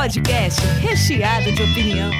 podcast recheado de opinião.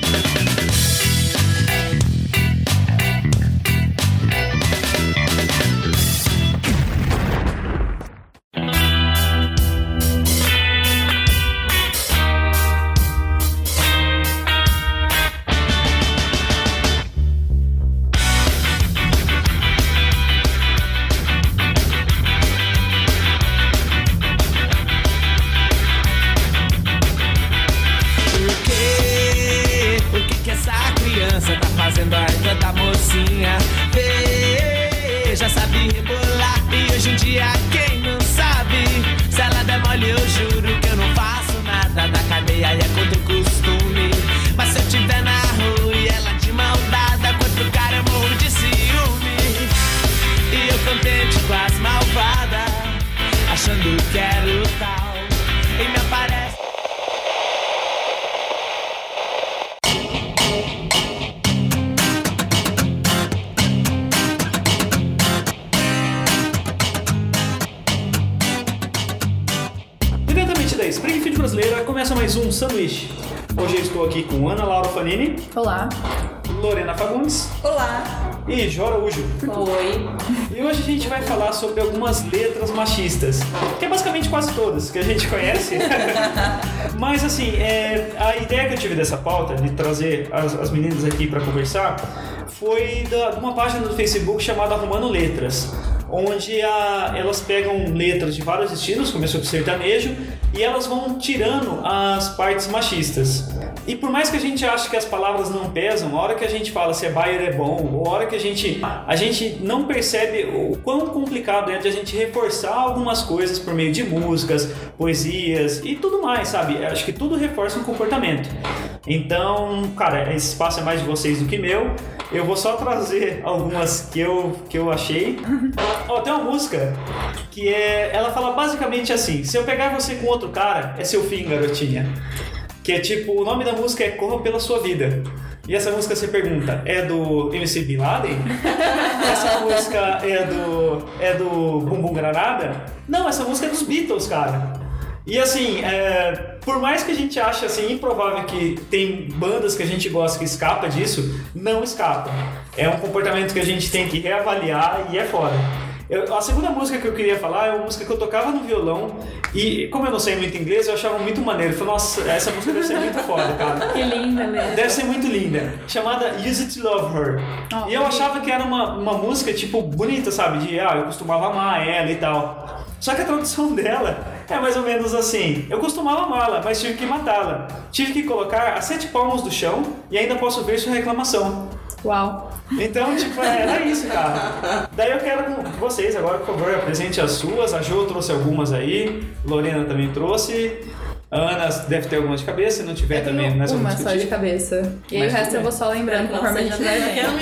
Algumas letras machistas, que é basicamente quase todas que a gente conhece. Mas assim, é, a ideia que eu tive dessa pauta, de trazer as, as meninas aqui para conversar, foi da, de uma página do Facebook chamada Arrumando Letras, onde a- elas pegam letras de vários estilos, começou com sertanejo, e elas vão tirando as partes machistas. E por mais que a gente ache que as palavras não pesam, a hora que a gente fala se é Bayer é bom, ou a hora que a gente, a gente não percebe o quão complicado é de a gente reforçar algumas coisas por meio de músicas, poesias e tudo mais, sabe? Acho que tudo reforça um comportamento. Então, cara, esse espaço é mais de vocês do que meu. Eu vou só trazer algumas que eu, que eu achei. Ó, tem uma música que é. Ela fala basicamente assim: se eu pegar você com outro cara, é seu fim, garotinha. Que é tipo, o nome da música é Corra pela Sua Vida. E essa música você pergunta, é do MC Bin Laden? essa música é do. é do Bumbum Granada? Não, essa música é dos Beatles, cara. E assim, é, por mais que a gente ache assim, improvável que tem bandas que a gente gosta que escapa disso, não escapa. É um comportamento que a gente tem que reavaliar e é foda. Eu- a segunda música que eu queria falar é uma música que eu tocava no violão e, como eu não sei muito inglês, eu achava muito maneiro. Eu falei, nossa, essa música deve ser muito foda, cara. Que linda mesmo. Deve ser muito linda. Chamada Use It to Love Her. Oh, e eu achava que era uma, uma música, tipo, bonita, sabe? De, ah, eu costumava amar ela e tal. Só que a tradução dela é mais ou menos assim: eu costumava amá-la, mas tive que matá-la. Tive que colocar a sete palmos do chão e ainda posso ver sua reclamação. Uau. Então, tipo, é, era isso, cara. Daí eu quero com vocês agora, por favor, apresente as suas. A Jo trouxe algumas aí, Lorena também trouxe. A Ana deve ter algumas de cabeça, se não tiver também, nós uma vamos só de discutir. cabeça. E aí o resto eu vou só lembrando conforme a gente vai vendo.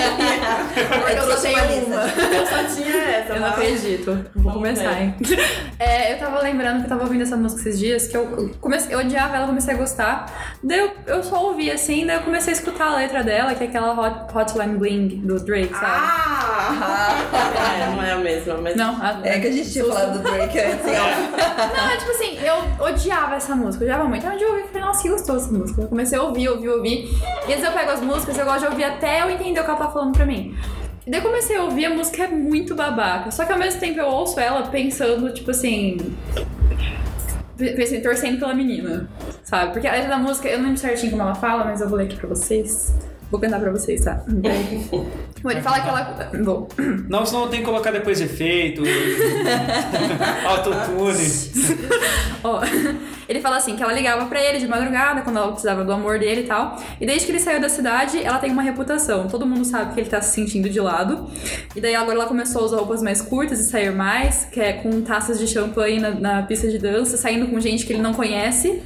Porque eu só tenho uma. Eu só tinha essa, Eu não acredito. Vou Vamos começar, ver. hein? É, eu tava lembrando que eu tava ouvindo essa música esses dias, que eu comecei, eu odiava ela, comecei a gostar. Daí eu, eu só ouvi assim, daí eu comecei a escutar a letra dela, que é aquela hot, Hotline Bling do Drake, sabe? Ah! É, não é a mesma, mas. Não, a, É que a gente tinha falado do Drake antes. Não, é tipo assim, eu odiava essa música, eu odiava muito. Um dia eu ouvi falei, nossa, que gostoso essa música. Eu comecei a ouvir, ouvir, ouvir. E às vezes eu pego as músicas, eu gosto de ouvir até eu entender o que ela tá falando pra mim. E daí comecei a ouvir, a música é muito babaca. Só que ao mesmo tempo eu ouço ela pensando, tipo assim. Torcendo pela menina, sabe? Porque a letra da música, eu não lembro certinho como ela fala, mas eu vou ler aqui pra vocês. Vou cantar pra vocês, tá? Bom, ele fala que ela. Bom, Não, senão tem que colocar depois efeito, autotune. Ó, ele fala assim, que ela ligava pra ele de madrugada, quando ela precisava do amor dele e tal. E desde que ele saiu da cidade, ela tem uma reputação. Todo mundo sabe que ele tá se sentindo de lado. E daí agora ela começou a usar roupas mais curtas e sair mais, que é com taças de champanhe na, na pista de dança, saindo com gente que ele não conhece.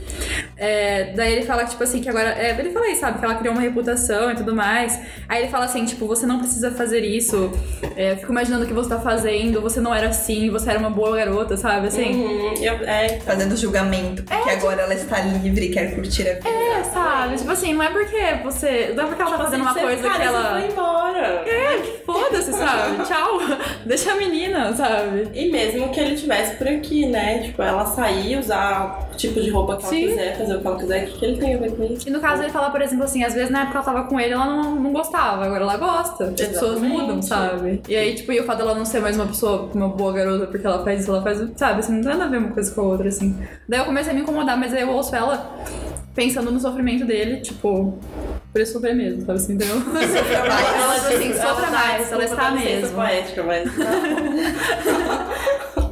É, daí ele fala que, tipo assim, que agora. é, ele fala aí, sabe, que ela criou uma reputação e tudo mais. Aí ele fala assim, tipo, você não precisa fazer isso. É, eu fico imaginando o que você tá fazendo, você não era assim, você era uma boa garota, sabe? Assim. Uhum, eu- é, Fazendo julgamento, porque agora ela está livre e quer curtir a vida. É, sabe? Tipo assim, não é porque você. Não é porque ela tá fazendo uma Tipo assim, coisa cara, que ela. Você foi embora. Namora. É, que foda-se, sabe? Tchau. Deixa a menina, sabe? E mesmo que ele tivesse por aqui, né? Tipo, ela sair, usar o tipo de roupa que ela Sim. quiser, fazer o que ela quiser, o que, ele tem a ver com isso? E no caso ele fala, por exemplo, assim, às vezes na época ela tava com ele, ela não, não gostava, agora ela gosta. As pessoas Exatamente. mudam, sabe? E aí, tipo, e o fato dela não ser mais uma pessoa, uma boa garota, porque ela faz isso, ela faz, sabe? Assim, não tem nada a ver uma coisa com a outra, assim. Daí eu comecei a me incomodar, mas aí eu ouço ela pensando no sofrimento dele, tipo, por ele sofrer mesmo, sabe assim, entendeu? Ela assim, sofra mais, ela desculpa está da licença mesmo. poética, mas...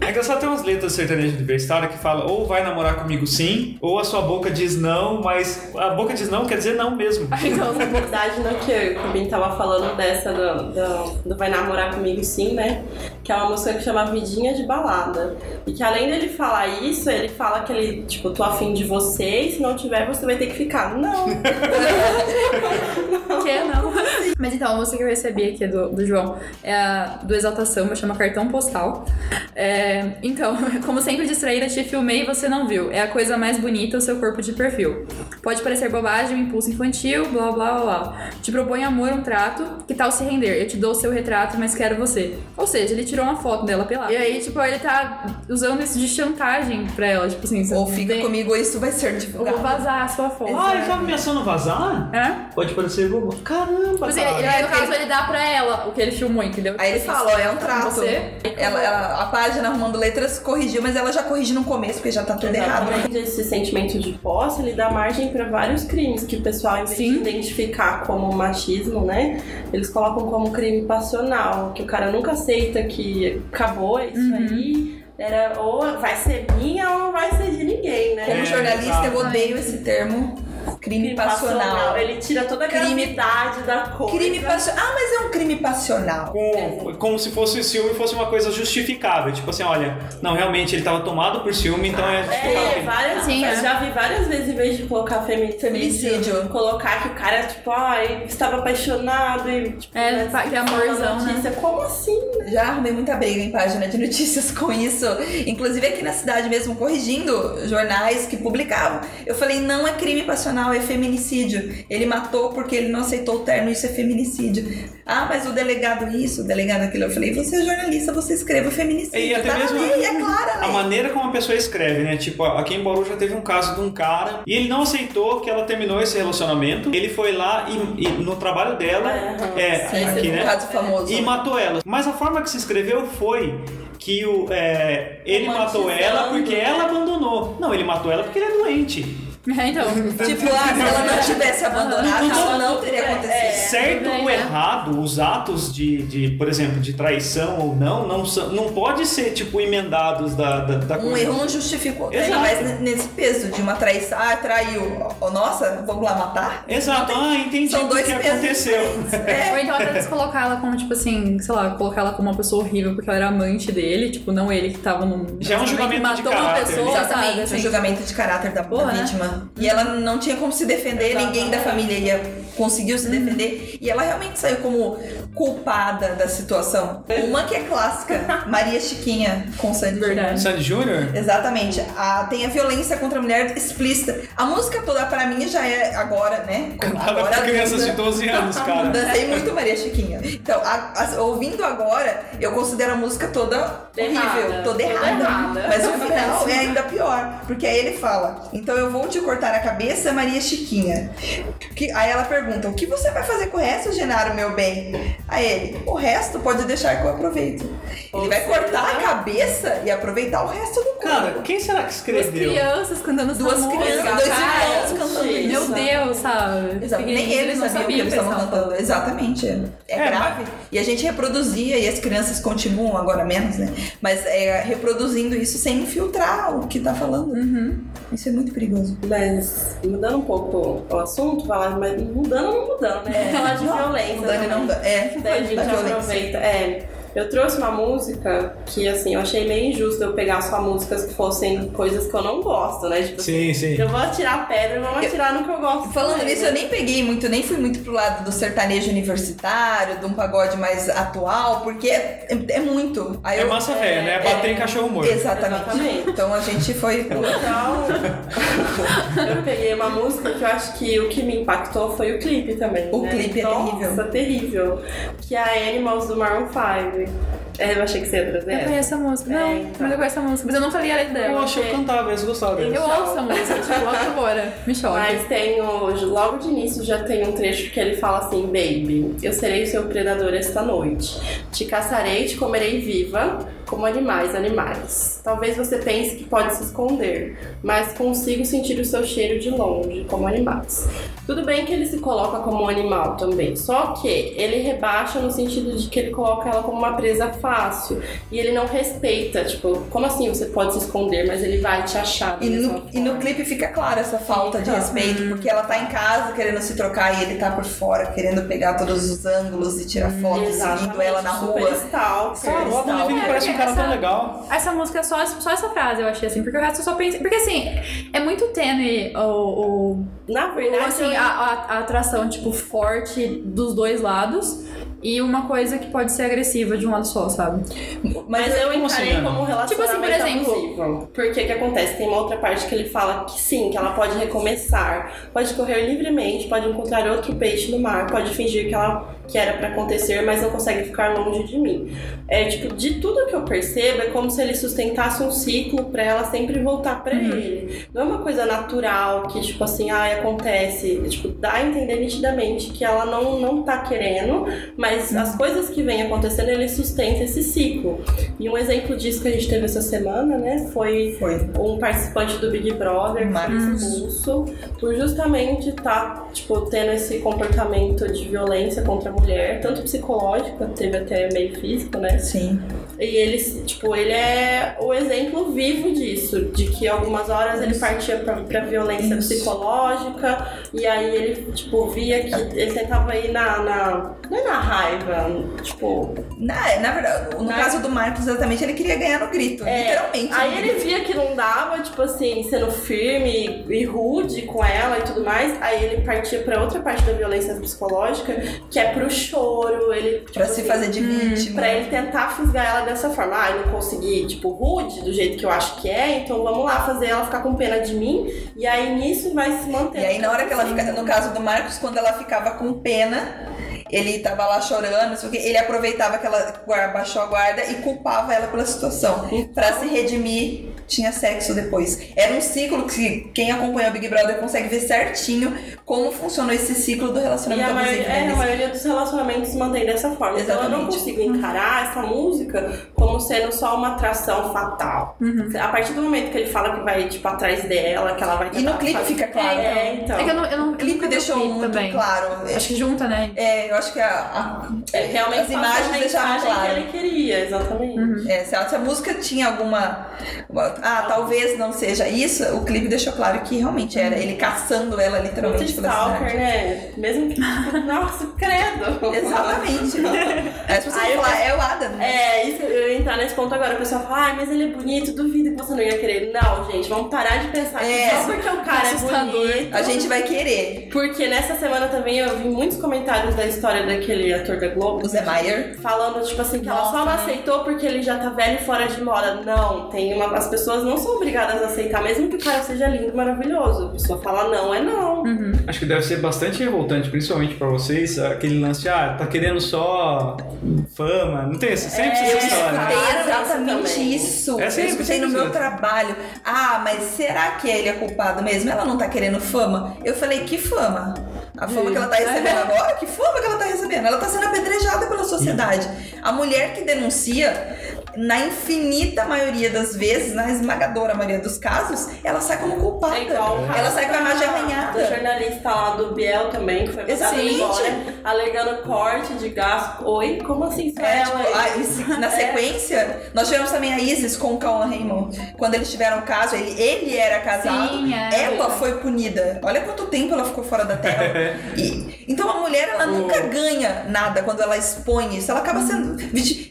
É engraçado ter umas letras sertanejas universitárias que falam ou vai namorar comigo sim, ou a sua boca diz não, mas a boca diz não quer dizer não mesmo. Então, Na verdade, no que o Bin tava falando dessa do, do, do Vai Namorar Comigo Sim, né? Que é uma música que chama Vidinha de Balada. E que além dele falar isso, ele fala que ele, tipo, tô afim de você e se não tiver, você vai ter que ficar. Não. que não? Mas então, a música que eu recebi aqui do, do João é a do Exalta Samba, chama Cartão Postal. É, então, como sempre distraída, te filmei e você não viu. É a coisa mais bonita, o seu corpo de perfil. Pode parecer bobagem, um impulso infantil, blá blá blá blá. Te propõe amor, um trato, que tal se render? Eu te dou o seu retrato, mas quero você. Ou seja, ele tirou uma foto dela pelada. E aí, tipo, ele tá usando isso de chantagem pra ela, tipo assim, Ou fica vem- comigo ou isso vai ser divulgado. vou vazar a sua foto. Ah, ele tava ameaçando vazar? É? Pode parecer bobo. Caramba, Tipo assim, cara. ele, aí, no caso, ele dá pra ela o que ele filmou, entendeu? Aí ele Tipo fala, ó, assim, é um trato. Você, Ela, ela- a página arrumando letras corrigiu, mas ela já corrigiu no começo, porque já tá tudo errado. né? Exatamente. Esse sentimento de posse, ele dá margem pra vários crimes que o pessoal, em vez Sim. de identificar como machismo, né? Eles colocam como crime passional, que o cara nunca aceita que acabou é isso Uhum. aí. Era ou vai ser minha ou vai ser de ninguém, né? Como É, jornalista, eu odeio esse termo. Crime passional. Ele tira toda a Crime- gravidade da coisa. Crime passional. Ah, mas é um crime passional. Com- como se fosse o ciúme fosse uma coisa justificável. Tipo assim, olha, não, realmente ele tava tomado por ciúme, então é É, justificável. várias, Sim, é. já vi várias vezes, em vez de colocar feminicídio, Feminicídio. colocar que o cara, tipo, ai, estava apaixonado e, tipo, É, né, que é amorzão, né? notícia. Como assim? Já arrumei muita briga em página de notícias com isso. Inclusive aqui na cidade mesmo, corrigindo jornais que publicavam. Eu falei, não é crime passional, é feminicídio. Ele matou porque ele não aceitou o terno, isso é feminicídio. Ah, mas o delegado isso, o delegado aquilo. Eu falei, você é jornalista, você escreve feminicídio. E até tá mesmo na lei, é clara a a maneira como a pessoa escreve, né? Tipo, aqui em Bauru já teve um caso de um cara e ele não aceitou que ela terminou esse relacionamento. Ele foi lá e, e no trabalho dela, é, Sim, aqui, é um né? caso famoso. E matou ela. Mas a forma que se escreveu foi que o, é, ele matou ela porque né? ela abandonou. Não, ele matou ela porque ele é doente. É, então. Tipo, ah, se ela não tivesse abandonado, isso não teria acontecido. certo bem, ou né? errado, os atos de, de, por exemplo, de traição ou não, não, são, não pode ser, tipo, emendados da, da, da Um erro não justifica o Exato. mas nesse peso de uma traição, ah, traiu. Oh, nossa, vamos lá matar? Exato, ah, entendi São o dois que pesos aconteceu. É. Ou então até eles colocar ela como, tipo assim, sei lá, colocar ela como uma pessoa horrível porque ela era amante dele, tipo, não ele que tava num. Já é um julgamento de matou uma caráter, pessoa, sabe? Exatamente, Assim, o julgamento de caráter da, da Porra, né? Vítima. E ela não tinha como se defender, ninguém da família ia conseguiu se defender. E ela realmente saiu como culpada da situação. Uma que é clássica, Maria Chiquinha com Sandy Verdade. Sandy Júnior? Exatamente. A, tem a violência contra a mulher explícita. A música toda, pra mim, já é agora, né? Cantada agora pra crianças de 12 anos, cara. Dancei muito Maria Chiquinha. Então, a- a- ouvindo agora, eu considero a música toda horrível, Errada. toda Toda errada. errada. Mas o final é ainda pior, porque aí ele fala: Então eu vou te cortar a cabeça, Maria Chiquinha. Que, aí ela pergunta: O que você vai fazer com resto, Genaro, meu bem? Aí ele: O resto pode deixar que eu aproveito. Ele vai cortar a cabeça e aproveitar o resto do corpo. Cara, quem será que Duas escreveu? crianças cantando essa Duas música, crianças, dois cara. irmãos cantando isso. Meu Deus, sabe? Exato. Nem eles não sabiam o que eles estavam cantando. Exatamente. É, é grave. E a gente reproduzia, e as crianças continuam agora menos, né? Mas é, reproduzindo isso sem filtrar o que tá falando. Uhum. Isso é muito perigoso. Mas mudando um pouco o assunto, falar, mas mudando ou não mudando, né? Falar de Não, violência. Mudando e né? não dá. É, Daí a gente aproveita. É, Eu trouxe uma música que, assim, eu achei meio injusto eu pegar só músicas que fossem coisas que eu não gosto, né? Tipo, Sim, sim. eu vou atirar pedra, vamos atirar no que eu gosto. Falando nisso, eu nem peguei muito, nem fui muito pro lado do sertanejo universitário, de um pagode mais atual, porque é, é muito. Aí É eu- massa velha, né? Bater em cachorro morto. Exatamente. Exatamente. Então a gente foi pro. Então, eu peguei uma música que eu acho que o que me impactou foi o clipe também. O né? clipe é Nossa, terrível. terrível. Que é a Animals do Maroon 5. Gaby. É, eu achei que você ia trazer Eu essa. conheço a música. Não, É, então. mas eu conheço a música. Mas eu nunca li a letra Eu dela. acho que eu cantava, eles gostavam. Eu ouço a música, tipo, logo agora. Me chove. Mas tem o, logo de início já tem um trecho que ele fala assim: Baby, eu serei seu predador esta noite. Te caçarei te comerei viva, como animais, animais. Talvez você pense que pode se esconder, mas consigo sentir o seu cheiro de longe, como animais. Tudo bem que ele se coloca como um animal também, só que ele rebaixa no sentido de que ele coloca ela como uma presa fácil. E ele não respeita, tipo, como assim você pode se esconder, mas ele vai te achar. E no, e no clipe fica clara essa falta de Fica. respeito, porque ela tá em casa querendo se trocar e ele tá por fora, querendo pegar todos os ângulos e tirar fotos, Exatamente, seguindo ela na rua. stalker. Ah, o Adam Levine É, parece um cara tão essa- legal. Essa música, só, só essa frase eu achei assim, porque o resto eu só pensei. Porque assim, é muito tênue o. o, Na o, verdade, assim, a, a- a atração, tipo, forte dos dois lados. E uma coisa que pode ser agressiva de um lado só, sabe? Mas eu Como encarei assim, como um relacionamento Tipo assim, por exemplo- abusivo. Porque o que acontece? Tem uma outra parte que ele fala que sim, que ela pode recomeçar, pode correr livremente, pode encontrar outro peixe no mar, pode fingir que ela que era pra acontecer, mas não consegue ficar longe de mim. É tipo, de tudo que eu percebo, é como se ele sustentasse um ciclo pra ela sempre voltar pra ele. Não é uma coisa natural que, tipo assim, ai, acontece. Tipo, dá a entender nitidamente que ela não, não tá querendo, mas as coisas que vêm acontecendo, ele sustenta esse ciclo. E um exemplo disso que a gente teve essa semana, né, foi Foi. um participante do Big Brother Marcos. expulso por justamente estar, tipo, tendo esse comportamento de violência contra a mulher, tanto psicológica, teve até meio físico, né? Sim. E ele, tipo, ele é o exemplo vivo disso, de que algumas horas ele partia pra, pra violência Isso. psicológica, e aí ele, tipo, via que ele tentava ir na. na não é na raiva, tipo. Na, na verdade, no Na- caso do Marcos, exatamente, ele queria ganhar no grito. é, literalmente. Aí ele grito. via que não dava, tipo assim, sendo firme e rude com ela e tudo mais, aí ele partia pra outra parte da violência psicológica, que é pro choro, ele. Tipo, Pra se assim, fazer de vítima. Pra ele tentar fisgar ela dessa forma. Ah, eu não consegui, tipo, rude, do jeito que eu acho que é, então vamos lá fazer ela ficar com pena de mim. E aí nisso vai se manter. E aí, na hora que ela fica, no caso do Marcos, quando ela ficava com pena, ele tava lá chorando, não sei o quê, ele aproveitava que ela guarda- baixou a guarda e culpava ela pela situação. Pra se redimir, tinha sexo depois. Era um ciclo que quem acompanha o Big Brother consegue ver certinho como funcionou esse ciclo do E relacionamento a maioria, é, a maioria dos relacionamentos se mantém dessa forma. Então eu não Exatamente. consigo encarar essa música como sendo só uma atração fatal. A partir do momento que ele fala que vai, tipo, atrás dela, que ela vai E no clipe fazer- fica claro. É, então. É que eu não. Eu não O clipe deixou muito claro. Acho que junta, né? É, eu acho que a, a- É, realmente as imagens deixaram claro. que ele queria, exatamente. É, se, a, se a música tinha alguma. uma- ah, talvez não seja isso, o clipe deixou claro que realmente era ele caçando ela Muito literalmente pela stalker, cidade. né? Mesmo que. Nossa, credo! Exatamente. Aí as pessoas Aí vão eu- falar, é o Adam. né? É, isso, eu ia entrar nesse ponto agora. O pessoal fala, ai, mas ele é bonito, duvido que você não ia querer. Não, gente, vamos parar de pensar É. que só porque o cara é bonito. A gente vai querer. Porque nessa semana também eu vi muitos comentários da história daquele ator da Globo. O Zé Maier. Falando, tipo assim, que ela só Nossa, não né? aceitou porque ele já tá velho e fora de moda. Não, tem uma. As pessoas não são obrigadas a aceitar, mesmo que o cara seja lindo, maravilhoso. A pessoa fala não, é não. Acho que deve ser bastante revoltante, principalmente pra vocês, aquele lance, ah, tá querendo só fama. Não tem sempre É, essa história. né? Escutei Falaram exatamente isso. É eu sempre, escutei no meu isso. trabalho. Ah, mas será que ele é culpado mesmo? Ela não tá querendo fama? Eu falei, que fama? A fama que ela tá recebendo agora? Que fama que ela tá recebendo? Ela tá sendo apedrejada pela sociedade. A mulher que denuncia na infinita maioria das vezes, na esmagadora maioria dos casos, ela sai como culpada. É igual o ela sai com a imagem arranhada. jornalista lá do Biel também, que foi mandado Exatamente. embora, alegando corte de gasto. Oi, como assim? É, tipo, aí? a- se- na sequência, nós tivemos também a Isis com o Cauan Raymond. Quando eles tiveram o caso, ele, ele era casado, Sim, é. ela foi punida. Olha quanto tempo ela ficou fora da terra. E- então a mulher, ela nunca ganha nada quando ela expõe isso. Ela acaba sendo,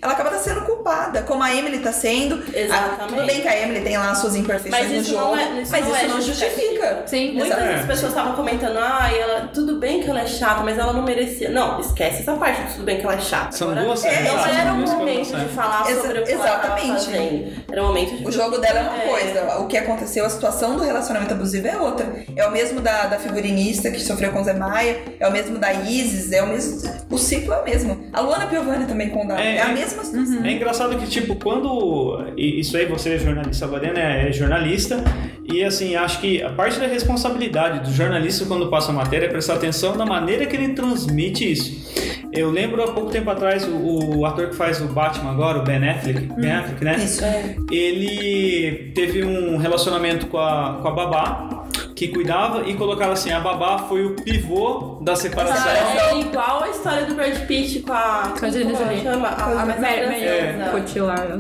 ela acaba sendo culpada, como a Emily tá sendo. Exatamente. Ah, tudo bem que a Emily tem lá as suas imperfeições Mas no isso jogo, não é, isso mas não isso é não justifica. Justificativa. Sim, Muitas das pessoas estavam comentando, ah, ela, tudo bem que ela é chata, mas ela não merecia. Não, esquece essa parte tudo bem que ela é chata. São Agora, duas É. Não era o momento de né? falar Exa- sobre o que ela tava exatamente. fazendo. Era o momento de O jogo dela é uma É. coisa, o que aconteceu, a situação do relacionamento abusivo é outra. É o mesmo da, da figurinista que sofreu com o Zé Maia, é o mesmo da Isis, é o mesmo. O ciclo é o mesmo. A Luana Piovani também com o Dado. É, É, a é- mesma situação. É engraçado que, tipo, quando. Isso aí, você é jornalista, a é jornalista, e assim, acho que a parte da responsabilidade do jornalista quando passa a matéria é prestar atenção na maneira que ele transmite isso. Eu lembro há pouco tempo atrás, o, o ator que faz o Batman agora, o Ben Affleck, Ben Affleck né? Isso. ele teve um relacionamento com a, com a babá, que cuidava, e colocaram assim: a babá foi o pivô da separação. Ah, é igual a história do Brad Pitt com a. Com a Angelina Jolie. chama? A, a, não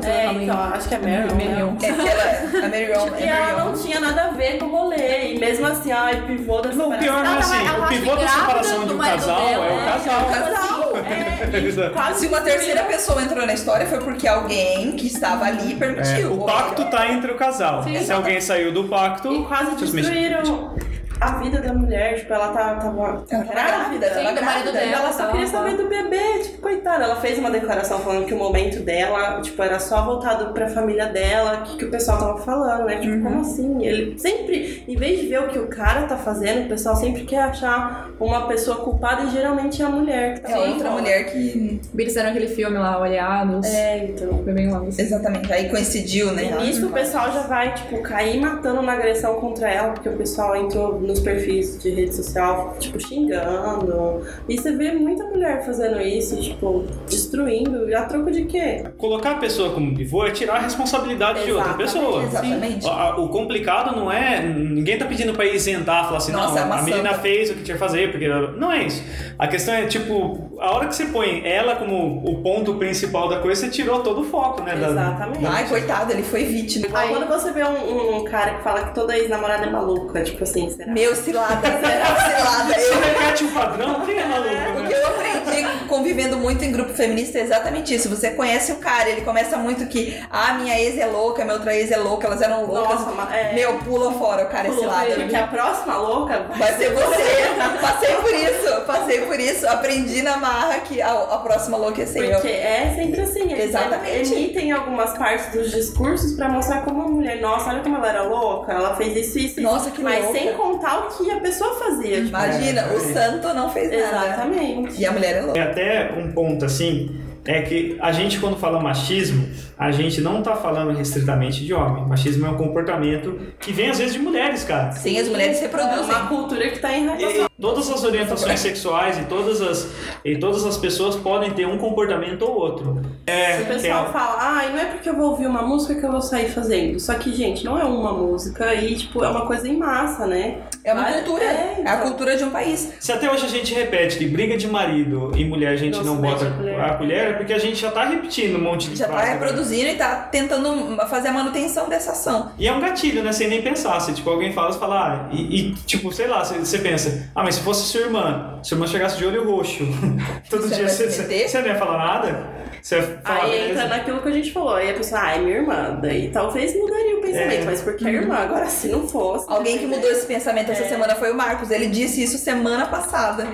sei É, o nome. então, acho que é Meryl. Marion. né? É que ela. A. E é ela não tinha nada a ver com o rolê. E mesmo assim, ai, pivô da Não, o pior não é Ela assim, o pivô da separação do de um marido casal é o né? casal. casal. É, quase Se uma terceira pessoa entrou na história foi porque alguém que estava ali É, permitiu. o pacto tá entre o casal. Sim. Se alguém saiu do pacto. E quase destruíram a vida da mulher. Tipo, ela tá, tava Ela tava grávida, ela Sim, tava do marido grávida. E ela dela. só Tá, queria tá. saber do bebê, tipo, coitada. Ela fez uma declaração falando que o momento dela, tipo, era só voltado pra família dela, que, que o pessoal tava falando, né? Tipo, como assim? Ele sempre, em vez de ver o que o cara tá fazendo, o pessoal sempre quer achar uma pessoa culpada e geralmente é a mulher que tá É outra fora. mulher que. Eles fizeram aquele filme lá, Olhados. É, então. Foi bem longo. Exatamente. Aí coincidiu, né? E nisso o pessoal já vai, tipo, cair matando na agressão contra ela, porque o pessoal entrou nos perfis de rede social, tipo, xingando. E você vê muita mulher fazendo isso, tipo, destruindo. E a troco de quê? Colocar a pessoa como pivô é tirar a responsabilidade de outra Exatamente, pessoa. Exatamente. O, o complicado não é. Ninguém tá pedindo pra isentar, falar assim, Nossa, é não, uma a menina fez o que tinha que fazer, porque. Não é isso. A questão é, tipo, a hora que você põe ela como o ponto principal da coisa, você tirou todo o foco, né? da- Exatamente. Ai, coitado, ele foi vítima. Igual quando você vê um, um cara que fala que toda ex-namorada é maluca, tipo assim, será? Meu cilada, cilada. Você Eu, repete um padrão, quem é maluco, O né? que eu aprendi convivendo muito em grupo feminista é exatamente isso. Você conhece o cara, ele começa muito que, ah, minha ex é louca, minha outra ex é louca, elas eram loucas. Nossa, mas é- Meu, pula fora, o cara é cilada. Porque a próxima louca Vai ser você. Passei por isso, passei por isso. Aprendi na marra que a, a próxima louca ser eu. Porque é sempre assim, eles Exatamente. emitem algumas partes dos discursos pra mostrar como a mulher, nossa, olha como ela era louca, ela fez isso, isso, isso. Nossa, que Mas louca. sem contar o que a pessoa fazia. Tipo, Imagina, É, o santo não fez nada. Exatamente. E a mulher é louca. É até um ponto assim, é que a gente quando fala machismo, a gente não tá falando restritamente de homem. Machismo é um comportamento que vem às vezes de mulheres, cara. Sim, as mulheres É reproduzem. uma cultura que tá E- enraizada. todas as orientações sexuais e todas as e todas as pessoas podem ter um comportamento ou outro. É, O que pessoal é- fala, ah, não é porque eu vou ouvir uma música que eu vou sair fazendo. Só que, gente, não é uma música e, tipo, é uma coisa em massa, né? É uma Vai- cultura. é, É a então. cultura de um país. Se até hoje a gente repete que briga de marido e mulher a gente Não não, se bota a colher. a colher, é porque a gente já tá repetindo um monte de Já tá frase, e tá tentando fazer a manutenção dessa ação. E é um gatilho, né? Sem nem pensar. Se tipo, alguém fala, você fala, ah, e, e, tipo, sei lá, você, você pensa, ah, mas se fosse sua irmã, se sua irmã chegasse de olho roxo, todo Você dia você, se você, você não ia falar nada? Você ia falar, Aí beleza. entra naquilo que a gente falou. Aí a pessoa, ah, é minha irmã. Daí talvez mudaria o pensamento, É. mas porque é irmã. Agora, se não fosse. Alguém que mudou esse pensamento essa É. semana foi o Marcos. Ele disse isso semana passada.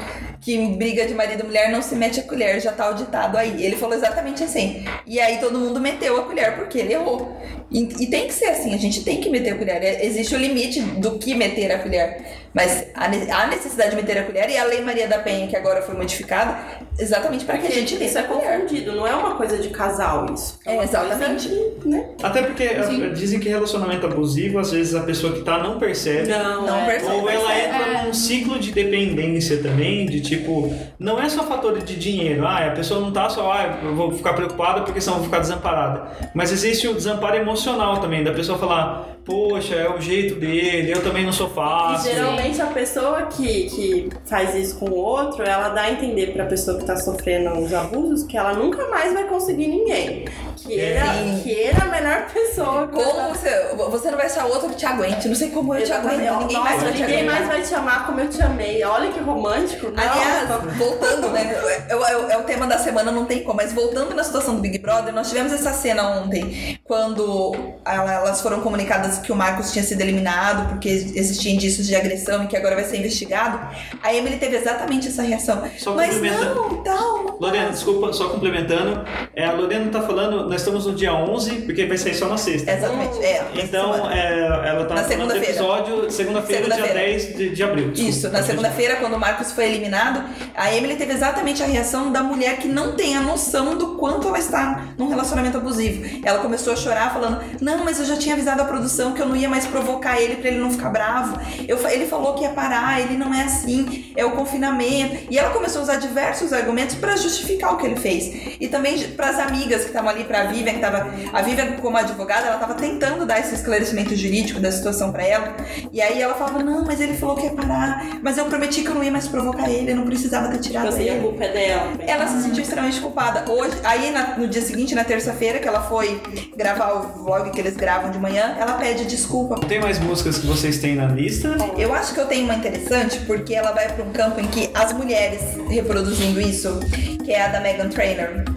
Que briga de marido e mulher não se mete a colher, já tá o ditado aí. Ele falou exatamente assim. E aí todo mundo meteu a colher porque ele errou. E, e tem que ser assim, a gente tem que meter a colher. É- Existe o limite do que meter a colher. Mas a necessidade de meter a colher e a Lei Maria da Penha, que agora foi modificada, exatamente pra que a gente isso lesse é confundido, não é uma coisa de casal isso. É, uma exatamente. de, né? Até porque eh, dizem que relacionamento abusivo, às vezes a pessoa que tá não percebe. Não, Não é. percebe. Ou ela percebe. entra num ciclo de dependência também, de tipo, não é só fator de dinheiro, ah, a pessoa não tá só, ah, eu vou ficar preocupada porque senão eu vou ficar desamparada. Mas existe o desamparo emocional também, da pessoa falar, poxa, é o jeito dele, eu também não sou E fácil. geralmente a pessoa que, que faz isso com o outro, ela dá a entender pra pessoa que tá sofrendo os abusos que ela nunca mais vai conseguir ninguém. Que ele, é, que ele é a melhor pessoa. Como ela- você, você não vai achar outro que te aguente. Não sei como eu te aguento. Ninguém Nossa, mais vai te ninguém aguentar. mais vai te amar como eu te amei. Olha que romântico. Nossa. Aliás, voltando, né? É, é- é o tema da semana, não tem como. Mas voltando na situação do Big Brother, nós tivemos essa cena ontem, quando ela- elas foram comunicadas que o Marcos tinha sido eliminado porque existiam indícios de agressão e que agora vai ser investigado. A Emily teve exatamente essa reação. Só Mas complementando. não, tal. não Lorena, desculpa, só complementando, é, a Lorena tá falando, nós estamos no dia 11, porque vai sair só na sexta. Exatamente. É, Então, é, ela tá Na falando do segunda-feira. episódio segunda-feira, dia Segunda-feira. 10 de, de abril. desculpa. Isso, na segunda-feira, quando o Marcos foi eliminado, a Emily teve exatamente a reação da mulher que não tem a noção do quanto ela está num relacionamento abusivo. Ela começou a chorar, falando: Não, mas eu já tinha avisado a produção que eu não ia mais provocar ele pra ele não ficar bravo. Eu, ele falou que ia parar, ele não é assim, é o confinamento. E ela começou a usar diversos argumentos pra justificar o que ele fez. E também pras amigas que estavam ali, pra Vivian, que tava. A Vivian, como advogada, ela tava tentando dar esse esclarecimento jurídico da situação pra ela. E aí ela falava: Não, mas ele falou que ia parar, mas eu prometi que eu não ia mais provocar ele, eu não precisava ter tirado Tipo assim, a ele. culpa é dela. Ela se sentiu extremamente culpada. Hoje, aí na- no dia seguinte, na terça-feira, que ela foi gravar o vlog que eles gravam de manhã, ela pede desculpa. Tem mais músicas que vocês têm na lista? Eu acho que eu tenho uma interessante porque ela vai pra um campo em que as mulheres reproduzindo isso, que é a da Megan Trainor.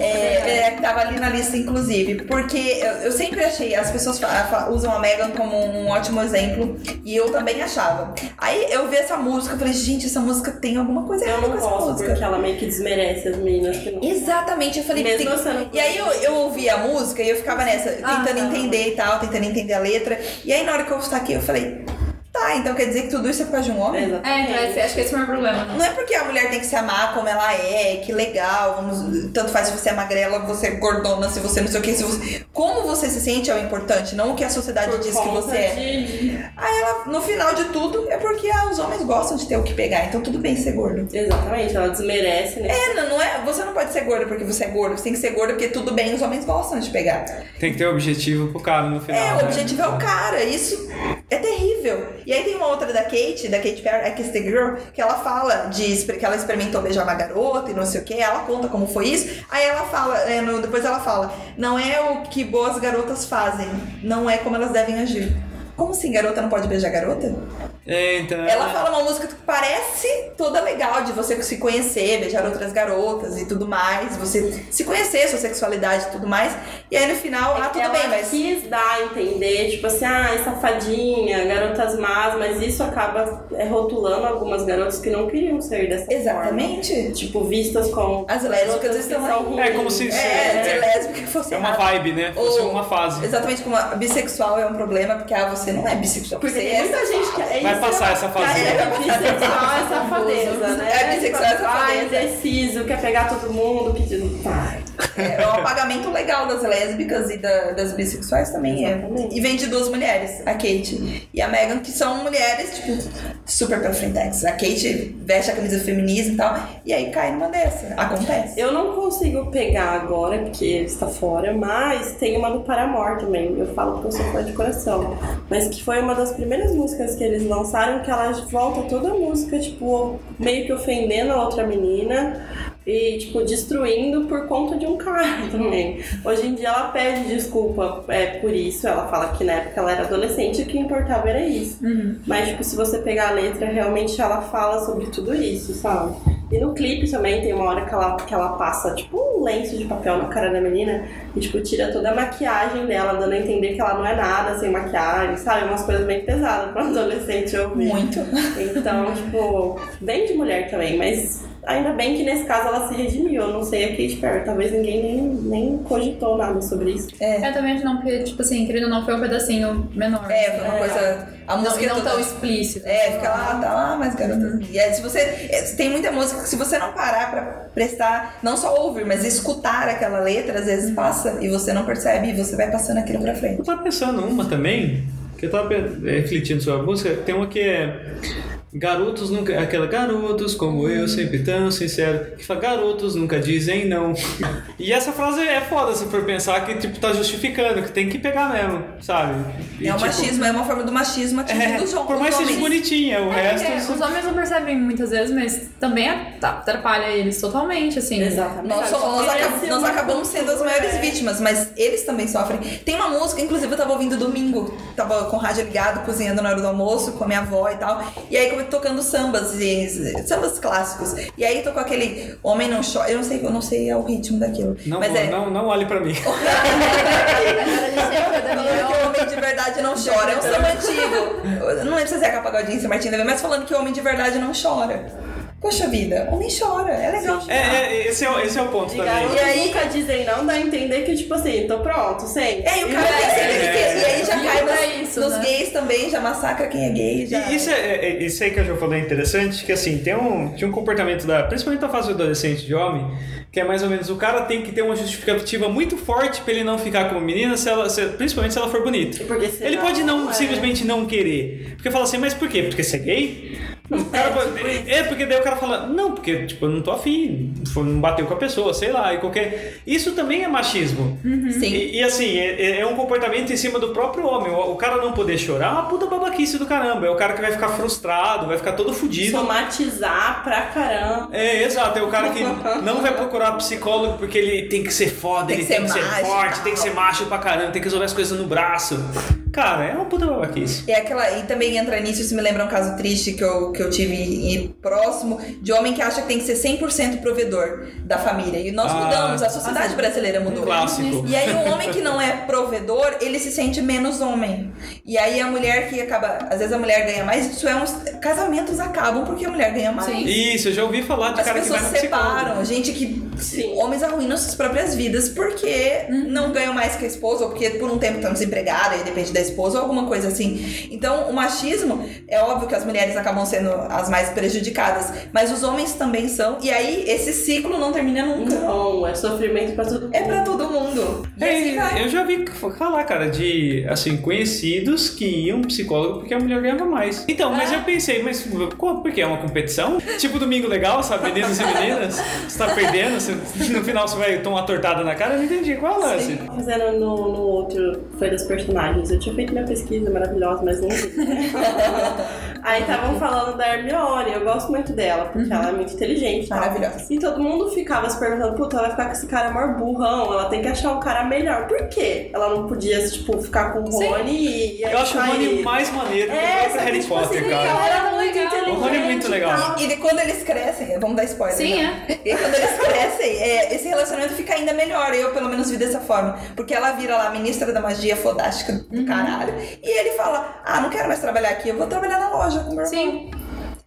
É, é, que tava ali na lista, inclusive, porque eu, eu sempre achei, as pessoas fa- fa- usam a Megan como um ótimo exemplo, e eu também achava. Aí eu vi essa música, eu falei, gente, essa música tem alguma coisa errada com essa gosto música. porque ela meio que desmerece as meninas que não. Exatamente, eu falei, Mesmo tem- sendo- E aí eu, eu ouvi a música e eu ficava nessa, tentando Ah. entender e tal, tentando entender a letra. E aí na hora que eu saquei, eu falei, tá, então quer dizer que tudo isso é por causa de um homem? É, Exatamente. então esse- acho que esse é o meu problema. Não é porque a mulher tem que se amar como ela é, que legal, vamos, tanto faz se você é magrela, você é gordona, se você não sei o que, se você. Como você se sente é o importante, não o que a sociedade Por diz que você é. de- Aí ela, no final de tudo, é porque ah, os homens gostam de ter o que pegar, então tudo bem ser gordo. Exatamente, ela desmerece, né? É, não, não é. Você não pode ser gordo porque você é gordo. Você tem que ser gordo porque tudo bem, os homens gostam de pegar. Tem que ter objetivo pro cara no final. É, o né? objetivo é o cara. Isso é terrível. E aí tem uma outra da Kate, da Kate Perry, a Kiss the Girl, que ela fala de que ela experimentou beijar uma garota e não sei o que. Ela conta como foi isso. Aí ela fala, é, no- depois ela fala, não é o que boas garotas fazem, não é como elas devem agir. Como assim, garota não pode beijar garota? É, então. Ela fala uma música que parece toda legal de você se conhecer, beijar outras garotas e tudo mais, você se conhecer, sua sexualidade e tudo mais. E aí no final, ah, tudo ela bem, mas. quis dar a entender, tipo assim, ah, safadinha, garotas más, mas isso acaba é, rotulando algumas garotas que não queriam ser dessa forma. Exatamente. Tipo, vistas como As lésbicas estão aí. É como se- É, É. ser lésbica fosse É uma errado. vibe, né? Fosse Ou- uma fase. Exatamente como a bissexual é um problema, porque ah, você não é bissexual. Porque você tem é muita gente que é Vai passar essa fase. É, é bissexual é safadeza, né? É, bissexual é ah, safadeza. é indeciso, quer pegar todo mundo, que tá. É, é um apagamento legal das lésbicas e da- das bissexuais também é. E vem de duas mulheres, a Kate e a Megan, que são mulheres, tipo, super pra frentex. A Kate veste a camisa feminismo e tal, e aí cai numa dessa. Acontece. Eu não consigo pegar agora, porque está fora, mas tem uma do Paramore também. Eu falo porque eu sou fã de coração. Mas que foi uma das primeiras músicas que eles lançaram, que ela volta toda a música, tipo, meio que ofendendo a outra menina. E, tipo, destruindo por conta de um cara também. Hoje em dia ela pede desculpa é, por isso. Ela fala que na época ela era adolescente e o que importava era isso. Mas, tipo, se você pegar a letra, realmente ela fala sobre tudo isso, sabe? E no clipe também tem uma hora que ela, que ela passa, tipo, um lenço de papel na cara da menina e, tipo, tira toda a maquiagem dela, dando a entender que ela não é nada sem maquiagem, sabe? Umas coisas bem pesadas pra um adolescente ouvir. Muito. Então, tipo, bem de mulher também, mas ainda bem que nesse caso ela se redimiu. Eu não sei a Katy Perry, talvez ninguém nem, nem cogitou nada sobre isso. Eu também acho não, porque, tipo assim, querido ou não, foi um pedacinho menor. É, foi uma É. coisa. A Não, música é não toda- tão explícito. É, fica lá, tá lá, mas garota. E aí, se você. é, Tem muita música que se você não parar pra prestar, não só ouvir, mas escutar aquela letra, às vezes passa e você não percebe e você vai passando aquilo pra frente. Eu tava pensando uma também, que eu tava pe- refletindo sobre a música, tem uma que é. Garotos nunca. Aquela garotos como eu, sempre tão sincero. Que fala, garotos nunca dizem não. E essa frase é foda se for pensar que, tipo, tá justificando, que tem que pegar mesmo, sabe? E, É o tipo, machismo, é uma forma do machismo atingindo É, os homens. por mais que seja bonitinha, o É, resto. porque os homens não percebem muitas vezes, mas também tá, atrapalha eles totalmente, assim. Exatamente. Nós, somos- nós, acab- acabamos sendo as maiores é. vítimas, mas eles também sofrem. Tem uma música, inclusive eu tava ouvindo domingo, tava com o rádio ligado, cozinhando na hora do almoço, com a minha avó e tal. E aí eu tocando sambas, e, sambas clássicos. E aí tocou aquele Homem Não Chora. Eu não sei, eu não sei o ritmo daquilo. Não, mas é. não, não olhe pra mim. Homem de verdade não chora. É um samba antigo. Eu não lembro se é Zeca Pagodinho, se é Martim mas falando que o homem de verdade não chora. Poxa vida, homem chora, é legal. É, é, esse, é, o- esse é o ponto De também. E aí- nunca dizem não, dá a entender que, tipo assim, tô pronto, sempre. É, e o cara tem que ser É. E aí já cai pra nos, isso, nos né? gays também, já massacra quem é gay. Já... E isso, é, é- isso aí que a Jo falou é interessante, que assim, tem um, tinha um comportamento da, principalmente da fase do adolescente de homem, que é mais ou menos o cara tem que ter uma justificativa muito forte pra ele não ficar com a menina, se ela, se- principalmente se ela for bonita. Porque Ele pode não é. simplesmente não querer. Porque fala assim, mas por quê? Porque você é gay? O cara é, porque daí o cara fala, não, porque tipo, eu não tô afim, foi- não bateu com a pessoa, sei lá, e qualquer. Isso também é machismo. Sim. E, e, assim, é, é um comportamento em cima do próprio homem. O, o cara não poder chorar é uma puta babaquice do caramba. É o cara que vai ficar frustrado, vai ficar todo fudido. Somatizar pra caramba. É, exato. É o cara que não vai procurar psicólogo porque ele tem que ser foda, Tem ele que tem que ser ser macho, forte, tem que ser macho pra caramba, tem que resolver as coisas no braço. Cara, é uma puta babaquice. É aquela, e também entra nisso, isso me lembra um caso triste que eu, que eu tive e próximo, de homem que acha que tem que ser 100% provedor da família. E nós Ah. mudamos, a sociedade brasileira Um mudou. clássico. E aí o homem que não é provedor, ele se sente menos homem. E aí a mulher que acaba, às vezes a mulher ganha mais, isso é uns casamentos acabam porque a mulher ganha mais. Sim. Isso, eu já ouvi falar de As cara que vai pessoas no psicólogo. separam, gente que Sim. homens arruinam suas próprias vidas porque não ganham mais que a esposa, ou porque por um tempo estão desempregados e depende da esposa, ou alguma coisa assim. Então, o machismo, é óbvio que as mulheres acabam sendo as mais prejudicadas, mas os homens também são, e aí esse ciclo não termina nunca. Não, é sofrimento pra todo mundo. É pra todo mundo. E assim vai. É, eu já vi falar, cara, de assim, conhecidos que iam psicólogo porque a mulher ganhava mais. Então, mas eu pensei, mas por quê? É uma competição? Tipo domingo legal, sabe? Meninos e meninas? Você tá perdendo, você- no final você vai tomar tortada na cara? Eu não entendi. Qual é o lance? Fazendo no, no outro, foi das personagens. Eu tinha feito minha pesquisa maravilhosa, mas não vi. Aí estavam falando da Hermione, eu gosto muito dela, porque ela é muito inteligente. tal. Maravilhosa. E todo mundo ficava se perguntando, puta, ela vai ficar com esse cara maior burrão, ela tem que achar um cara melhor. Por quê? Ela não podia, tipo, ficar com o Sim. Rony e. e Eu acho o Rony mais maneiro que o É, próprio só que, Harry tipo Potter, assim, cara. ela era muito Legal. inteligente. O Rony é muito legal. e. E de quando eles crescem, vamos dar spoiler. Sim, né? E quando eles crescem, é, esse relacionamento fica ainda melhor. Eu, pelo menos, vi dessa forma. Porque ela vira lá ministra da magia fodástica do Uhum. caralho. E ele fala: Ah, não quero mais trabalhar aqui, eu vou trabalhar na loja com meu irmão.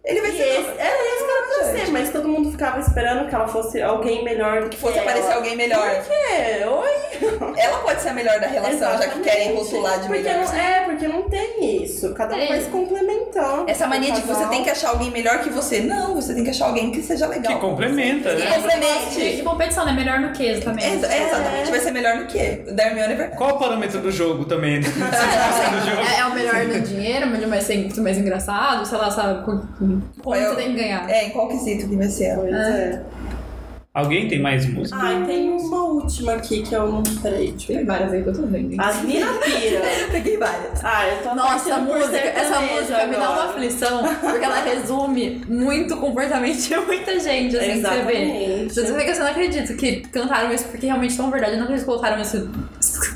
Ele vai E ser. esse, é isso que ela vai ser, mas todo mundo ficava esperando que ela fosse alguém melhor do que Que fosse ela. aparecer alguém melhor. Por quê? Oi? Ela pode ser a melhor da relação, já que Exatamente. querem rotular de porque melhor. não, É, porque não tem isso. Cada um Tem. vai se complementando. Essa mania de que você tem que achar alguém melhor que você. Não, você tem que achar alguém que seja legal. Que complementa, Que né? complemente. De competição, né? Melhor do que exatamente. É, é, exatamente, vai ser melhor do que. O da Hermione é verdade. Qual o parâmetro do jogo também? Do jogo? É, é o melhor no dinheiro, mas mais, ser mais engraçado, sei lá, sabe? Como Qual é você o- tem que ganhar. É, em qual quesito que vai ser? Pois é. Alguém tem mais música? Ai, tem uma última aqui que eu não. Peraí, deixa eu Tem várias aí que eu tô vendo. As mina pira. Peguei várias. Ah, eu tô Nossa, a torcendo por música, essa música me dá uma agora. aflição, porque ela resume muito o comportamento de muita gente, assim, que você vê. Exatamente. Você fica, você não acredita que cantaram isso, porque realmente é tão verdade, eu não acredito que colocaram isso,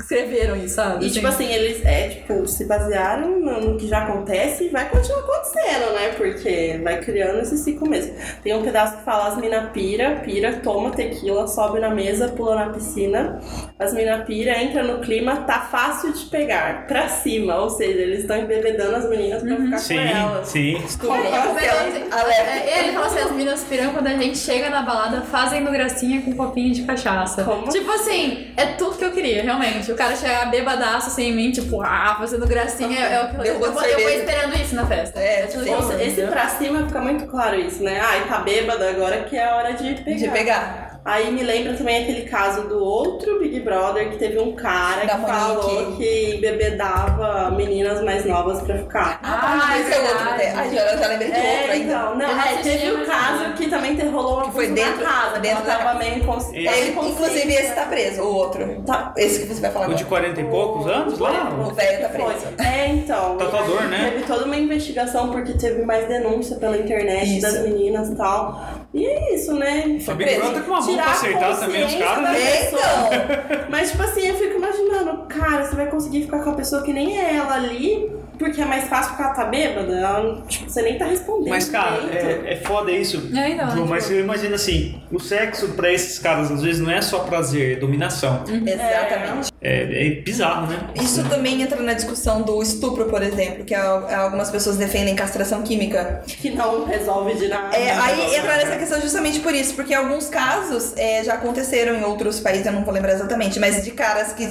escreveram isso, sabe? E tipo assim, eles é, tipo, se basearam no, no que já acontece e vai continuar acontecendo, né? Porque vai criando esse ciclo mesmo. Tem um pedaço que fala as mina pira, pira, toma tequila, sobe na mesa, pula na piscina. As mina pira, entra no clima, tá fácil de pegar, pra cima. Ou seja, eles estão embebedando as meninas pra ficar Sim, com elas. sim. É, beleza. Alerta. É, ele fala assim, as meninas piram quando a gente chega na balada fazendo gracinha com um copinho de cachaça. Como? Tipo assim, é tudo que eu queria, realmente. O cara chegar bebadaço assim em mim, tipo, ah, fazendo gracinha, é, é o que eu, eu, vou- eu vou esperando isso na festa. É, eu Esse, esse pra cima fica muito claro isso, né? Ai, tá bêbada agora que é a hora de pegar. De pegar. Aí me lembra também aquele caso do outro Big Brother que teve um cara Da que falou que bebedava meninas mais novas pra ficar. Ah, Ah, esse é outro. verdade. Ah, já, já lembrei de outro É, ainda. então, não, é, teve mas caso que também te rolou uma Que foi coisa dentro- na casa, dentro da tava meio inconsciente. É, ele, inclusive, esse tá preso, o outro. Tá. Esse que você vai falar O de agora. 40 e poucos anos lá? O velho tá Foi. preso. É, então. Tatuador, aí né? Teve toda uma investigação porque teve mais denúncia pela internet Isso. das meninas e tal. E é isso, né? O Big Brother tá com uma Tirar acertar também os caras, né? É, então. Mas, tipo assim, eu fico imaginando, cara, você vai conseguir ficar com a pessoa que nem é ela ali, porque é mais fácil porque ela tá bêbada. Ela, tipo, você nem tá respondendo. Mas, cara, direito. é, é foda isso. É, Ju, tipo- mas eu imagino assim, o sexo pra esses caras às vezes não é só prazer, é dominação. Exatamente. É, é bizarro, né? Isso também entra na discussão do estupro, por exemplo, que al- algumas pessoas defendem castração química. Que não resolve de nada. É, aí entra nessa questão justamente por isso, porque alguns casos é, já aconteceram em outros países, eu não vou lembrar exatamente, mas de caras que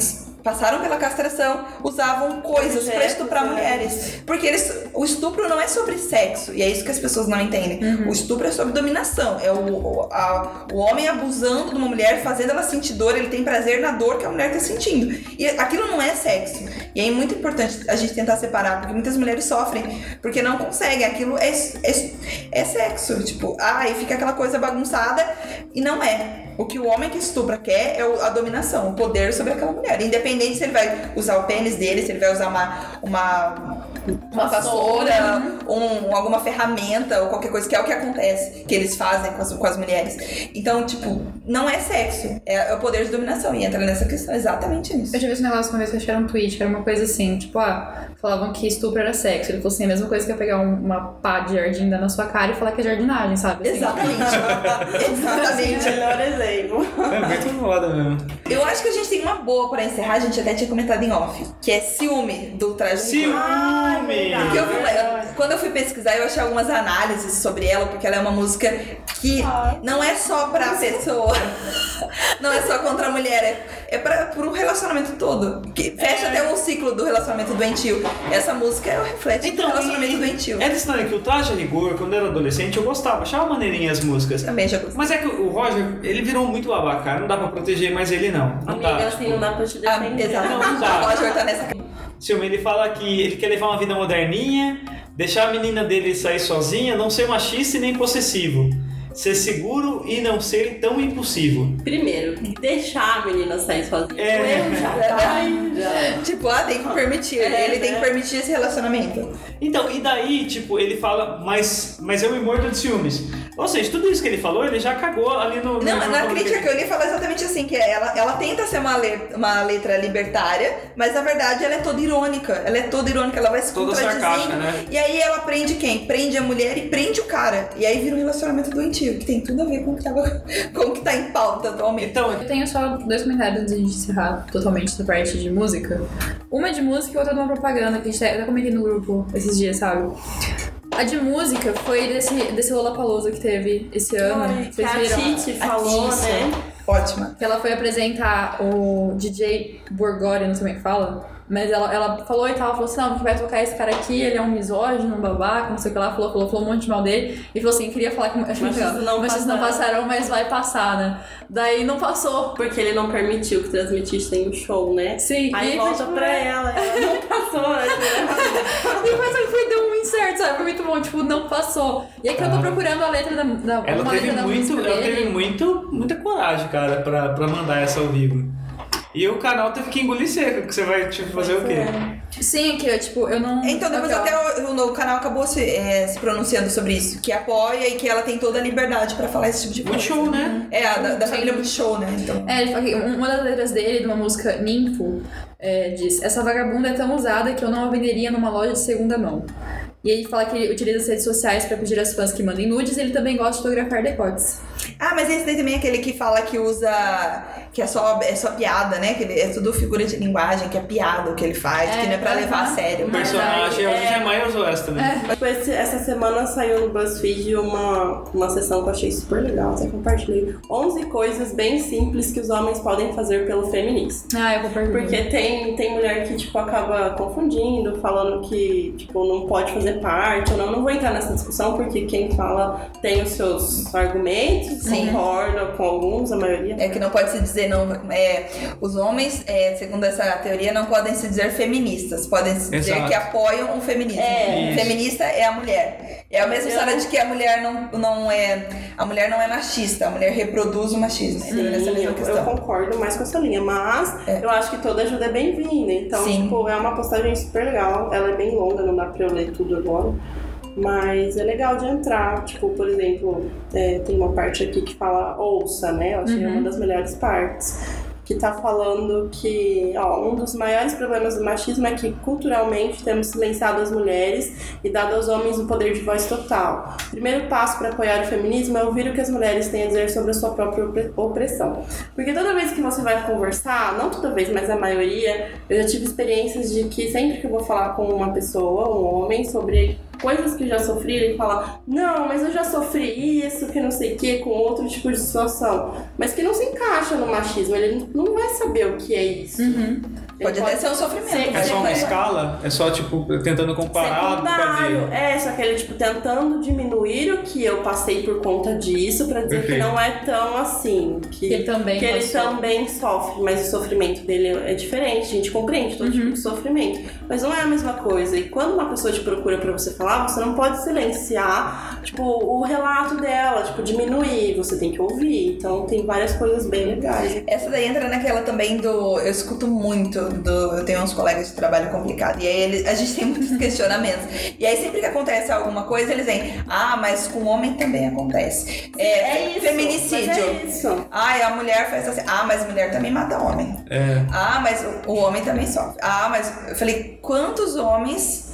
passaram pela castração usavam coisas pra Objetos, estuprar né? mulheres. Porque eles, o estupro não é sobre sexo, e é isso que as pessoas não entendem. O estupro é sobre dominação. É o, a- o homem abusando de uma mulher, fazendo ela sentir dor, ele tem prazer na dor que a mulher tá sentindo. E aquilo não é sexo. E é muito importante a gente tentar separar, porque muitas mulheres sofrem porque não conseguem. Aquilo é, é, é sexo. Tipo, ai, fica aquela coisa bagunçada e não é. O que o homem que estupra quer é a dominação, o poder sobre aquela mulher. Independente se ele vai usar o pênis dele, se ele vai usar uma, uma, uma vassoura, um, alguma ferramenta ou qualquer coisa, que é o que acontece, que eles fazem com as, com as mulheres. Então, tipo, não é sexo, é, é o poder de dominação. E entra nessa questão exatamente nisso. Eu já vi esse negócio uma vez que eu achei que era um tweet, que era uma coisa assim, tipo, ah, falavam que estupro era sexo. Ele falou assim, a mesma coisa que eu pegar um- uma pá de jardim dar na sua cara e falar que é jardinagem, sabe? Assim, Exatamente. Exatamente. Melhor exemplo. É muito foda mesmo. Eu acho que a gente tem uma boa pra encerrar, gente até tinha comentado em off, que é ciúme do traje Ciúme! Porque eu quando eu fui pesquisar, eu achei algumas análises sobre ela, porque ela é uma música que não é só pra pessoa, não é só contra a mulher, é, é pra, pro relacionamento todo. Que fecha até um ciclo do relacionamento doentio. Essa música é o reflete do relacionamento doentio. É estranho que o Traje a Rigor, quando eu era adolescente, eu gostava, achava maneirinha as músicas. Também já gostei. Mas é que o Roger, ele virou muito babaca, não dá pra proteger mais ele não. Não Amiga, dá. assim, tipo, não dá pra te Ah, defender. exatamente. Não dá. O Roger tá nessa. Ciúme, ele fala que ele quer levar uma vida moderninha, deixar a menina dele sair sozinha, não ser machista e nem possessivo. Ser seguro e não ser tão impulsivo. Primeiro, deixar a menina sair sozinha. É. Erro já tá. Tipo, ah, tem que permitir. É, ele tem né? que permitir esse relacionamento. Então, e daí, tipo, ele fala, mas, mas eu me mordo de ciúmes. Ou seja, tudo isso que ele falou, ele já cagou ali no. Não, na crítica que eu li fala exatamente assim, que ela, ela tenta ser uma letra, uma letra libertária, mas na verdade ela é toda irônica. Ela é toda irônica, ela vai se Toda contradizendo. né? E aí ela prende quem? Prende a mulher e prende o cara. E aí vira um relacionamento doentio, que tem tudo a ver com o que, tava, com o que tá em pauta atualmente. Então, Eu tenho só dois comentários antes de encerrar totalmente essa parte de música. Uma é de música e outra de uma propaganda, que a gente eu até comentei no grupo esses dias, sabe? A de música foi desse, desse Lollapalooza que teve esse ano. Ai, que Vocês a viram? Titi falou, Titi. né? Ótima. Que ela foi apresentar o DJ Borgori, não sei como é que fala. Mas ela, ela falou e tal, falou assim, não, que vai tocar esse cara aqui, ele é um misógino, um babaca, não sei o que lá, falou, falou, falou um monte de mal dele. E falou assim, queria falar que... Machistas não Machistas não passaram. mas vai passar, né? Daí não passou. Porque ele não permitiu que transmitissem o show, né? Sim, Aí e volta tipo, pra ela, ela não passou, né? Depois aí foi, deu um insert, sabe? Foi muito bom, tipo, não passou. E aqui eu tô procurando a letra da, da ela uma teve muito, música ela dele. teve muito, muita coragem, cara, pra, pra mandar essa ao vivo. E o canal teve que engolir seco, que você vai tipo, fazer o quê? Sim, que eu, tipo, eu não. Então depois até o, o canal acabou se, é, se pronunciando sobre isso, que apoia e que ela tem toda a liberdade pra falar esse tipo de coisa. Multishow, né? É, a da, da família Multishow, né? Então. É, ele fala que uma das letras dele, de uma música Ninfo, é, diz: Essa vagabunda é tão usada que eu não a venderia numa loja de segunda mão. E ele fala que ele utiliza as redes sociais pra pedir às fãs que mandem nudes e ele também gosta de fotografar decotes. Ah, mas esse daí também é aquele que fala que usa. que é só, é só piada, né? Que ele, é tudo figura de linguagem, que é piada o que ele faz, É, que não é pra levar a sério. O personagem, é- DJ Maia usou essa também. Tipo, esse- essa semana saiu no BuzzFeed uma, uma sessão que eu achei super legal, até compartilhei. 11 coisas bem simples que os homens podem fazer pelo feminismo. Ah, eu compartilho. Porque tem, tem mulher que, tipo, acaba confundindo, falando que, tipo, não pode fazer parte ou não. Não vou entrar nessa discussão, porque quem fala tem os seus argumentos, Sim. concorda com alguns, a maioria. É que não pode se dizer não. É, os homens, é, segundo essa teoria, não podem se dizer feministas, podem se dizer Exato. que apoiam o feminismo. É. Feminista é a mulher. É a mesma Eu- história de que a mulher não, não é. A mulher não é machista, a mulher reproduz o machismo. Sim, Essa eu, eu concordo mais com essa linha, mas É. eu acho que toda ajuda é bem-vinda. Então, Sim. tipo, é uma postagem super legal. Ela é bem longa, não dá pra eu ler tudo agora. Mas é legal de entrar. Tipo, por exemplo, é, tem uma parte aqui que fala ouça, né? Eu achei Uhum. uma das melhores partes. Que tá falando que, ó, um dos maiores problemas do machismo é que culturalmente temos silenciado as mulheres e dado aos homens o poder de voz total. O primeiro passo para apoiar o feminismo é ouvir o que as mulheres têm a dizer sobre a sua própria opre- opressão. Porque toda vez que você vai conversar, não toda vez, mas a maioria, eu já tive experiências de que sempre que eu vou falar com uma pessoa, um homem, sobre coisas que já sofri, ele fala: Não, mas eu já sofri isso, que não sei o que, com outro tipo de situação. Mas que não se encaixa no machismo, ele não vai saber o que é isso. Uhum. Ele Pode até ser um sofrimento. ser- É só uma escala? É só, tipo, tentando comparar secundário. fazer. É, só que ele, tipo, tentando diminuir o que eu passei por conta disso, pra dizer Perfeito. que não é tão assim. Que, também que ele também sofre, mas o sofrimento dele é diferente. A gente compreende todo Uhum. tipo de sofrimento. Mas não é a mesma coisa. E quando uma pessoa te procura pra você falar, você não pode silenciar, tipo, o relato dela, tipo, diminuir. Você tem que ouvir. Então tem várias coisas bem legais. Essa daí entra naquela também do. Eu escuto muito do. Eu tenho uns colegas de trabalho complicado. E aí eles, a gente tem muitos questionamentos. E aí sempre que acontece alguma coisa, eles vêm. Ah, mas com homem também acontece. É, feminicídio. Mas é isso. Ah, a mulher faz assim. Ah, mas mulher também mata homem. É. Ah, mas o, o homem também sofre. Ah, mas eu falei, quantos homens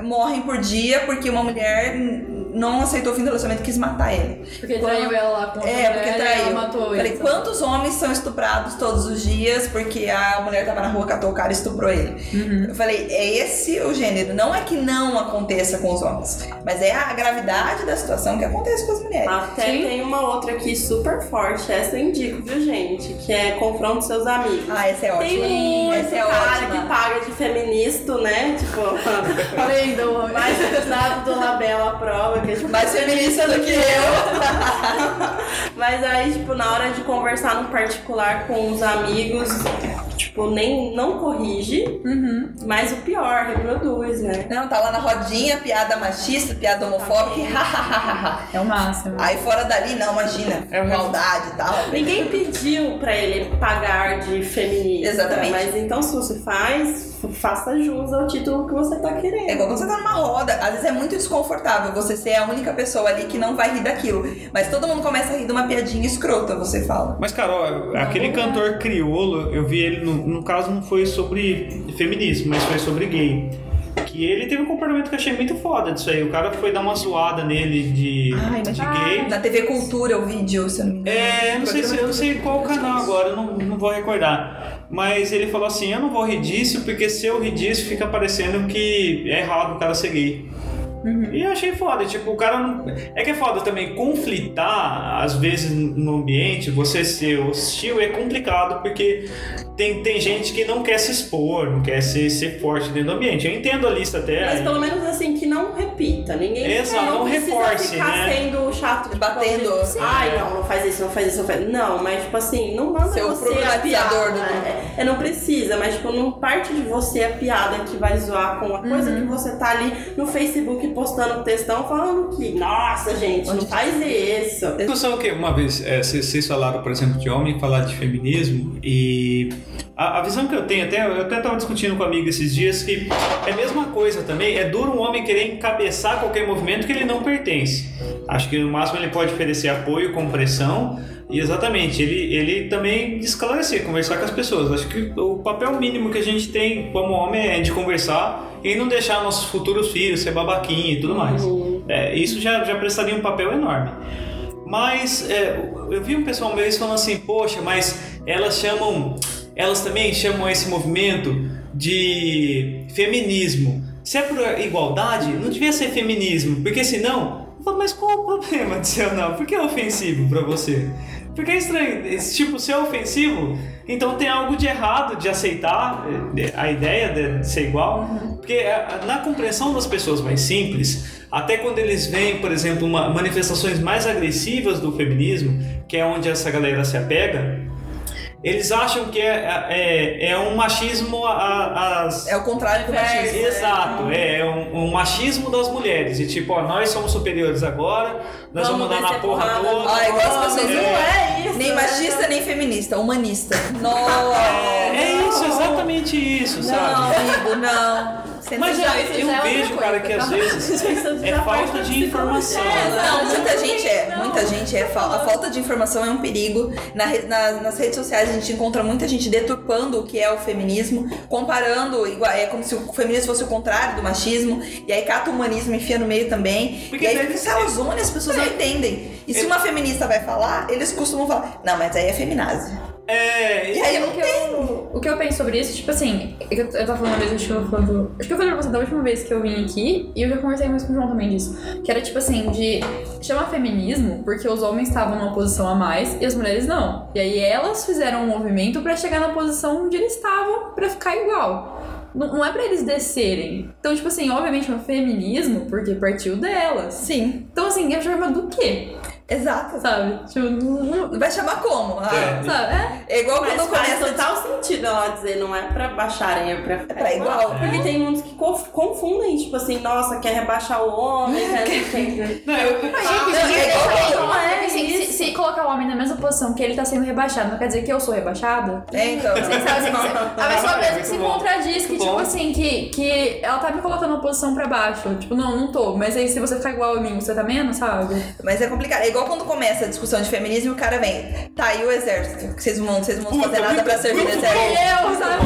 morrem por dia porque uma mulher não aceitou o fim do relacionamento e quis matar ele? Porque traiu ela lá com É, porque traiu. ela matou Falei, quantos homens são estuprados todos os dias porque a mulher tava na rua, catou o cara e estuprou ele? Uhum. Eu falei, é esse o gênero. Não é que não aconteça com os homens, mas é a gravidade da situação que acontece com as mulheres. Até Sim. tem uma outra aqui super forte, essa eu indico, viu, gente? Que é confronto seus amigos. Ah, essa é Tem ótima. muito essa é cara ótima. que paga de feminista, né? Tipo, Além do... mais usado do Labela a prova, que é tipo, Mais feminista do que eu. Mas aí, tipo, na hora de conversar no particular com os amigos, tipo, nem não corrige, Uhum. mas o pior, reproduz, né? Não, tá lá na rodinha, piada machista, piada homofóbica e hahaha. É o máximo. Aí fora dali, não, imagina, É maldade e tal. Ninguém pediu pra ele pagar de feminista. Exatamente. Mas então, se você faz, faça jus ao título que você tá querendo. É igual quando você tá numa roda, às vezes é muito desconfortável você ser a única pessoa ali que não vai rir daquilo. Mas todo mundo começa a rir de uma piadinha escrota, você fala. Mas, cara, ó, aquele cantor criolo, eu vi ele, no, no caso não foi sobre feminismo, mas foi sobre gay. Que ele teve um comportamento que eu achei muito foda disso aí. O cara foi dar uma zoada nele de, Ai, de gay. Na TV Cultura o vídeo, se eu não me engano. É, não sei, se, eu não sei qual canal agora, eu não, não vou recordar. Mas ele falou assim: eu não vou rir disso, porque se eu rir disso, fica parecendo que é errado o cara ser gay. E eu achei foda, tipo, o cara não. É que é foda também, conflitar, às vezes, no ambiente, você ser hostil é complicado, porque tem, tem gente que não quer se expor, não quer ser, ser forte dentro do ambiente. Eu entendo a lista até. Mas pelo menos assim, que não repita. Ninguém Exato, não precisa reforce, ficar né? sendo chato de Batendo. tipo, Ai, não, não faz isso, não faz isso, não faz Não, mas tipo assim, não manda Ser o você a problematizador piada. do- É, é, não precisa, mas tipo, não parte de você a piada que vai zoar com uma coisa que você tá ali no Facebook postando textão falando que, nossa, gente, não faz isso. Discussão que uma vez é, vocês vocês falaram, por exemplo, de homem falar de feminismo e a, a visão que eu tenho, até, eu até estava discutindo com um amigo esses dias, que é a mesma coisa também, é duro um homem querer encabeçar qualquer movimento que ele não pertence. Acho que no máximo ele pode oferecer apoio, compressão, e exatamente, ele, ele também esclarecer, conversar com as pessoas. Acho que o papel mínimo que a gente tem como homem é de conversar e não deixar nossos futuros filhos ser babaquinha e tudo mais. É, isso já, já prestaria um papel enorme. Mas é, eu vi um pessoal vez falando assim, poxa, mas elas chamam, elas também chamam esse movimento de feminismo. Se é por igualdade, não devia ser feminismo, porque senão, eu falo, mas qual o problema de ser não? Por que é ofensivo pra você? Porque é estranho, esse tipo, se é ofensivo, então tem algo de errado de aceitar eh, a ideia de ser igual. Porque eh, na compreensão das pessoas mais simples, até quando eles veem, por exemplo, uma, manifestações mais agressivas do feminismo, que é onde essa galera se apega, eles acham que é, é, é um machismo a- as, É o contrário do machismo. Exato, é, é um, um machismo das mulheres. E tipo, ó, nós somos superiores agora, nós vamos, Vamos dar na porra porrada. toda. Ah, igual as pessoas. É. Não é isso, nem né? machista, nem feminista. Humanista. Nossa. É isso, exatamente isso, Não, sabe? amigo, não. Você Mas não- eu, eu já é vejo, cara, coisa, que às vezes é falta de informação. Não, muita gente é, muita gente é. A falta de informação é um perigo. Na na- nas redes sociais a gente encontra muita gente deturpando o que é o feminismo, comparando, igual, é como se o feminismo fosse o contrário do machismo, e aí cata o humanismo e enfia no meio também. Porque e aí fica ser- zona as pessoas não entendem. E se uma feminista vai falar, eles costumam falar, não, mas aí é feminazi. É, E aí o não que, tem. eu, o que eu penso sobre isso, tipo assim, eu, eu tava falando uma vez, acho que eu falando. Acho que eu falei pra você da última vez que eu vim aqui, e eu já conversei mais com o João também disso. Que era tipo assim, de chama feminismo porque os homens estavam numa posição a mais e as mulheres não. E aí elas fizeram um movimento pra chegar na posição onde eles estavam pra ficar igual. Não, não é pra eles descerem. Então, tipo assim, obviamente é um feminismo porque partiu delas. Sim, Então, assim, é forma do quê? Exato. Sabe? Tipo, não, Vai chamar como? Ah, É. sabe? É. é igual Mas quando faz começa. total sentido ela dizer, não é pra baixarem, é pra ficar pra igual. Porque tem muitos que conf- confundem, tipo assim, nossa, quer rebaixar o homem, quer... quer- Não, eu- Não, é igual quando- Não é assim, se, colocar o homem na mesma posição que ele tá sendo rebaixado, não quer dizer que eu sou rebaixada? É, então. Você sabe, assim, a pessoa É, mesmo se contradiz que, tipo assim, que, que ela tá me colocando numa posição pra baixo. Tipo, não, não tô. Mas aí se você ficar igual a mim, você tá menos, sabe? Mas é complicado. É igual quando começa a discussão de feminismo e o cara vem. Tá, e o exército? Que vocês não vão, vocês não vão fazer nada muito- pra servir no exército. Eu, sabe?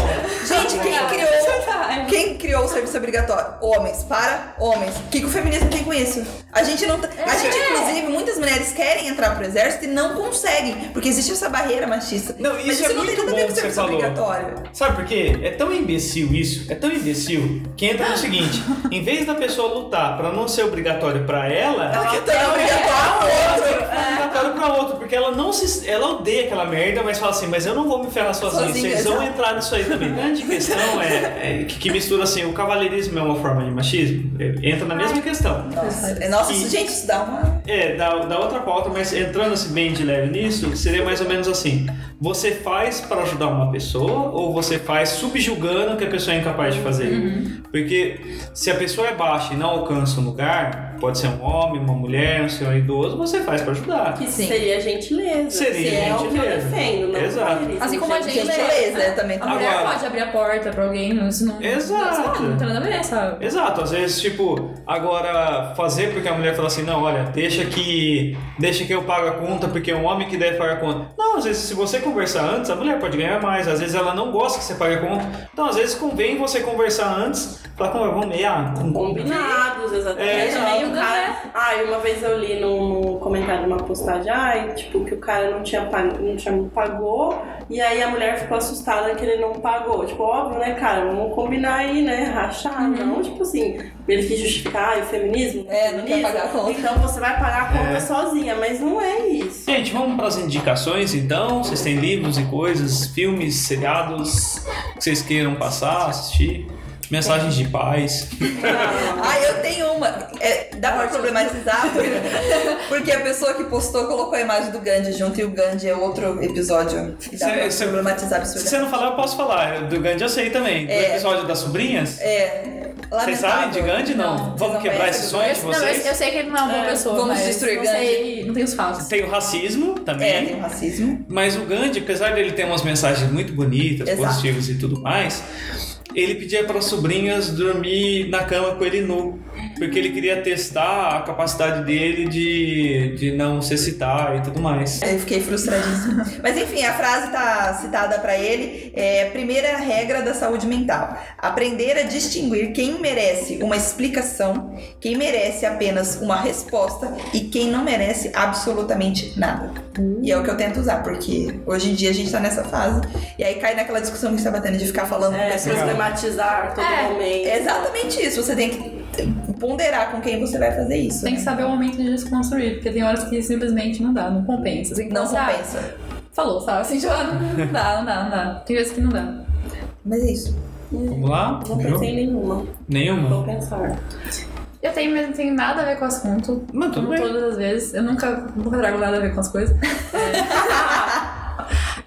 Gente, quem criou, quem criou o serviço obrigatório? Homens, para homens. O que, que o feminismo tem com isso? A gente não. tá- A gente, inclusive, muitas mulheres querem entrar pro exército e não conseguem, porque existe essa barreira machista. Não, Mas isso é não tem muito nada a bom ver com que você serviço falou. obrigatório. Sabe por quê? É tão imbecil isso, é tão imbecil, que entra no seguinte: em vez da pessoa lutar pra não ser obrigatório pra ela, Ela quer ter obrigatório. É obrigatório pra outro, porque ela não se. Ela odeia aquela merda, mas fala assim, mas eu não vou me ferrar sozinha, Sozinha, vocês vão entrar nisso aí também. A grande questão é, é que, que mistura assim, o cavalheirismo é uma forma de machismo? É, Entra na mesma questão. Nossa, é- nossa E- gente, isso dá uma. É, da, da outra pauta, mas entrando assim bem de leve nisso, seria mais ou menos assim: você faz para ajudar uma pessoa ou você faz subjugando que a pessoa é incapaz de fazer? Porque se a pessoa é baixa e não alcança um lugar, pode ser um homem, uma mulher, um senhor idoso, você faz para ajudar. Que Sim. seria gentileza. Seria que é o que eu gentileza. defendo, não Exato. cavalheirismo. Assim como a gente- Gentileza, é também. A mulher Agora- pode abrir a porta pra alguém, isso não. Exato. Não tem nada a ver, sabe? Exato, às vezes, tipo, agora fazer porque a mulher fala assim, não, olha, deixa que deixa que eu pago a conta porque é um homem que deve pagar a conta. Não, às vezes se você conversar antes, a mulher pode ganhar mais, às vezes ela não gosta que você pague a conta. Então, às vezes convém você conversar antes, falar como vamos meia, Combinados, exatamente. É, meio o cara, ai, uma vez eu li no comentário de uma postagem, ai, tipo, que o cara não tinha pago, não tinha pagou, e aí a mulher ficou assustada que ele não pagou. Tipo, óbvio, né, cara? Vamos combinar aí, né? Rachar, não, tipo assim, ele quis justificar o feminismo. É, não quer feminismo, pagar a conta. Então você vai pagar a conta É. sozinha, mas não é isso. Gente, vamos para as indicações então. Vocês têm livros e coisas, filmes, seriados que vocês queiram passar, assistir, mensagens de paz. Ah, eu tenho uma. É, dá pra problematizar? Porque, a pessoa que postou colocou a imagem do Gandhi junto e o Gandhi é outro episódio que dá Cê- pra cê- problematizar Se você não falar, eu posso falar. Do Gandhi eu sei também. Do É. episódio das sobrinhas. É, Vocês sabem de Gandhi? Não. Não, Vamos vocês não quebrar esse sonho de Eu, não, eu, eu vocês? sei que ele não é uma boa É, pessoa, vamos mas destruir Gandhi. sei, não tem os fatos. Tem o racismo É, também. tem o racismo. Mas o Gandhi, apesar dele ter umas mensagens muito bonitas, Exato. positivas e tudo mais, ele pedia para as sobrinhas dormir na cama com ele nu. Porque ele queria testar a capacidade dele de, de não se citar e tudo mais. Eu fiquei frustradíssima. Mas enfim, a frase tá citada pra ele. É primeira regra da saúde mental: aprender a distinguir quem merece uma explicação, quem merece apenas uma resposta e quem não merece absolutamente nada. E é o que eu tento usar, porque hoje em dia a gente tá nessa fase. E aí cai naquela discussão que a gente tá batendo de ficar falando com É, pessoas. Problematizar todo É, momento. É exatamente isso. Você tem que ponderar com quem você vai fazer isso. Tem que saber o momento de desconstruir, porque tem horas que simplesmente não dá, não compensa. Que Não pensar, compensa. Falou, sabe? Assim, ah, não dá, não dá, não dá. Tem vezes que não dá. Mas é isso. Vamos lá? Não pensei em nenhuma. Vou Nenhuma? pensar. Eu tenho, mas não tem nada a ver com o assunto. Mas tudo Como bem. todas as vezes. Eu nunca, nunca trago nada a ver com as coisas. É,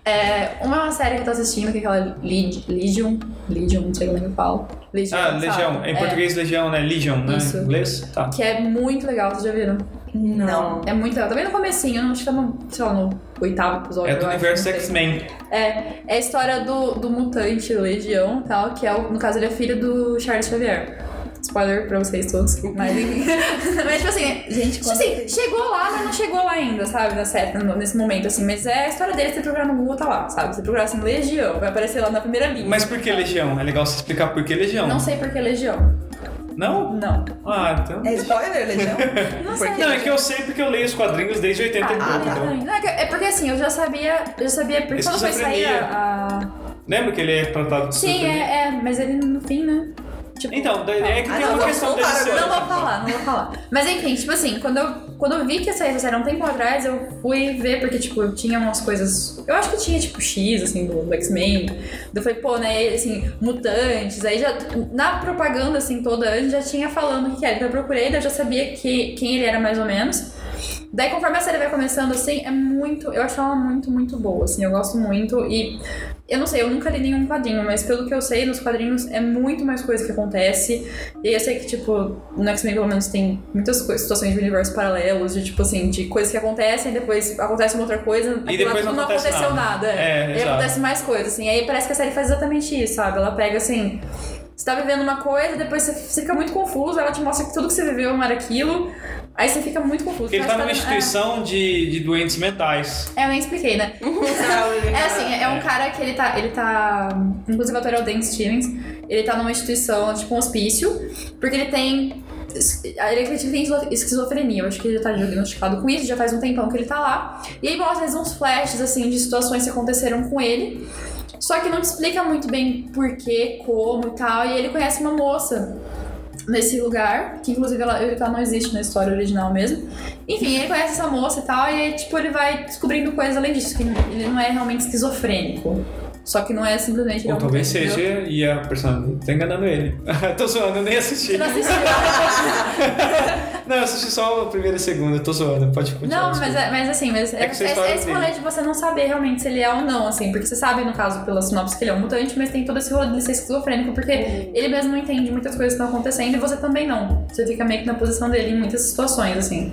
é, uma é uma série que eu tô assistindo, que é aquela Legion. Legion, Legion não sei como é que eu falo. Legion, Ah, sabe? Legião. Em É, português, Legião, né? Legion, né? Isso. Em inglês? Tá. Que é muito legal, vocês já viram? Não. É muito legal. Também no comecinho, não acho que tá no, sei lá, no oitavo episódio. É do universo. X-Men. É, é a história do, do mutante Legião tal, que é o, no caso ele é filho do Charles Xavier. Spoiler pra vocês todos. Mas, mas tipo assim, Gente, tipo assim, chegou lá, mas não chegou lá ainda, sabe? Na série, nesse momento, assim. Mas é a história dele, se você procurar no Google, tá lá, sabe? Se você procurar assim, Legião, vai aparecer lá na primeira linha. Mas por que Legião? É legal você explicar por que Legião. Não sei por que Legião. Não? Não. Ah, então. É spoiler, Legião? Não sei. Não, é que eu sei porque eu leio os quadrinhos desde 80 e Ah, pouco. tá. então. Não, é é porque assim, eu já sabia. Eu já sabia. Porque quando foi sair a. Lembra que ele é tratado de Sim, é, é, mas ele no fim, né? Tipo, Então, é que tem não, uma questão agora. Não vou falar, não vou falar. Mas enfim, tipo assim, quando eu, quando eu vi que essa série há um tempo atrás, eu fui ver, porque, tipo, tinha umas coisas. Eu acho que tinha, tipo, X, assim, do, do X-Men. Eu falei, pô, né, assim, mutantes. Aí já. Na propaganda, assim, toda antes, já tinha falando o que que era. Então eu procurei, daí eu já sabia que, quem ele era mais ou menos. Daí, conforme a série vai começando, assim, é muito. Eu acho ela muito, muito boa, assim, eu gosto muito. E eu não sei, eu nunca li nenhum quadrinho, mas pelo que eu sei, nos quadrinhos é muito mais coisa que acontece. E eu sei que, tipo, no X-Men pelo menos tem muitas coisas, situações de universos paralelos, de tipo assim, de coisas que acontecem, depois acontece uma outra coisa, aquilo depois não acontece aconteceu nada. nada. É, e aí exato. acontece mais coisas, assim. Aí parece que a série faz exatamente isso, sabe? Ela pega assim. Você tá vivendo uma coisa, depois você, você fica muito confuso, ela te mostra que tudo que você viveu não era aquilo. Aí você fica muito confuso. Porque ele tá numa que instituição de, de doentes mentais. É, eu nem expliquei, né? É assim, é um cara que ele tá. Ele tá. Inclusive o ator é o Dan Stevens. Ele tá numa instituição, tipo um hospício, porque ele tem. Ele acredita que tem esquizofrenia, eu acho que ele já tá diagnosticado com isso, já faz um tempão que ele tá lá. E aí mostra vezes, uns flashes assim de situações que aconteceram com ele. Só que não te explica muito bem por quê, como e tal. E ele conhece uma moça nesse lugar, que inclusive ela, ela não existe na história original mesmo. Enfim, ele conhece essa moça e tal, e aí, tipo, ele vai descobrindo coisas além disso, que ele não é realmente esquizofrênico. Só que não é simplesmente é Ou talvez entendeu? seja, e a personagem tá enganando ele. tô zoando, eu nem assisti. Você não assistiu? Não, eu assisti só a primeira e a segunda, tô zoando, pode continuar. Não, mas, é- mas assim, mas é, É é, esse rolê de você não saber realmente se ele é ou não, assim, porque você sabe, no caso, pela sinopse, que ele é um mutante, mas tem todo esse rolê de ser esquizofrênico, porque ele mesmo não entende muitas coisas que estão acontecendo e você também não. Você fica meio que na posição dele em muitas situações, assim.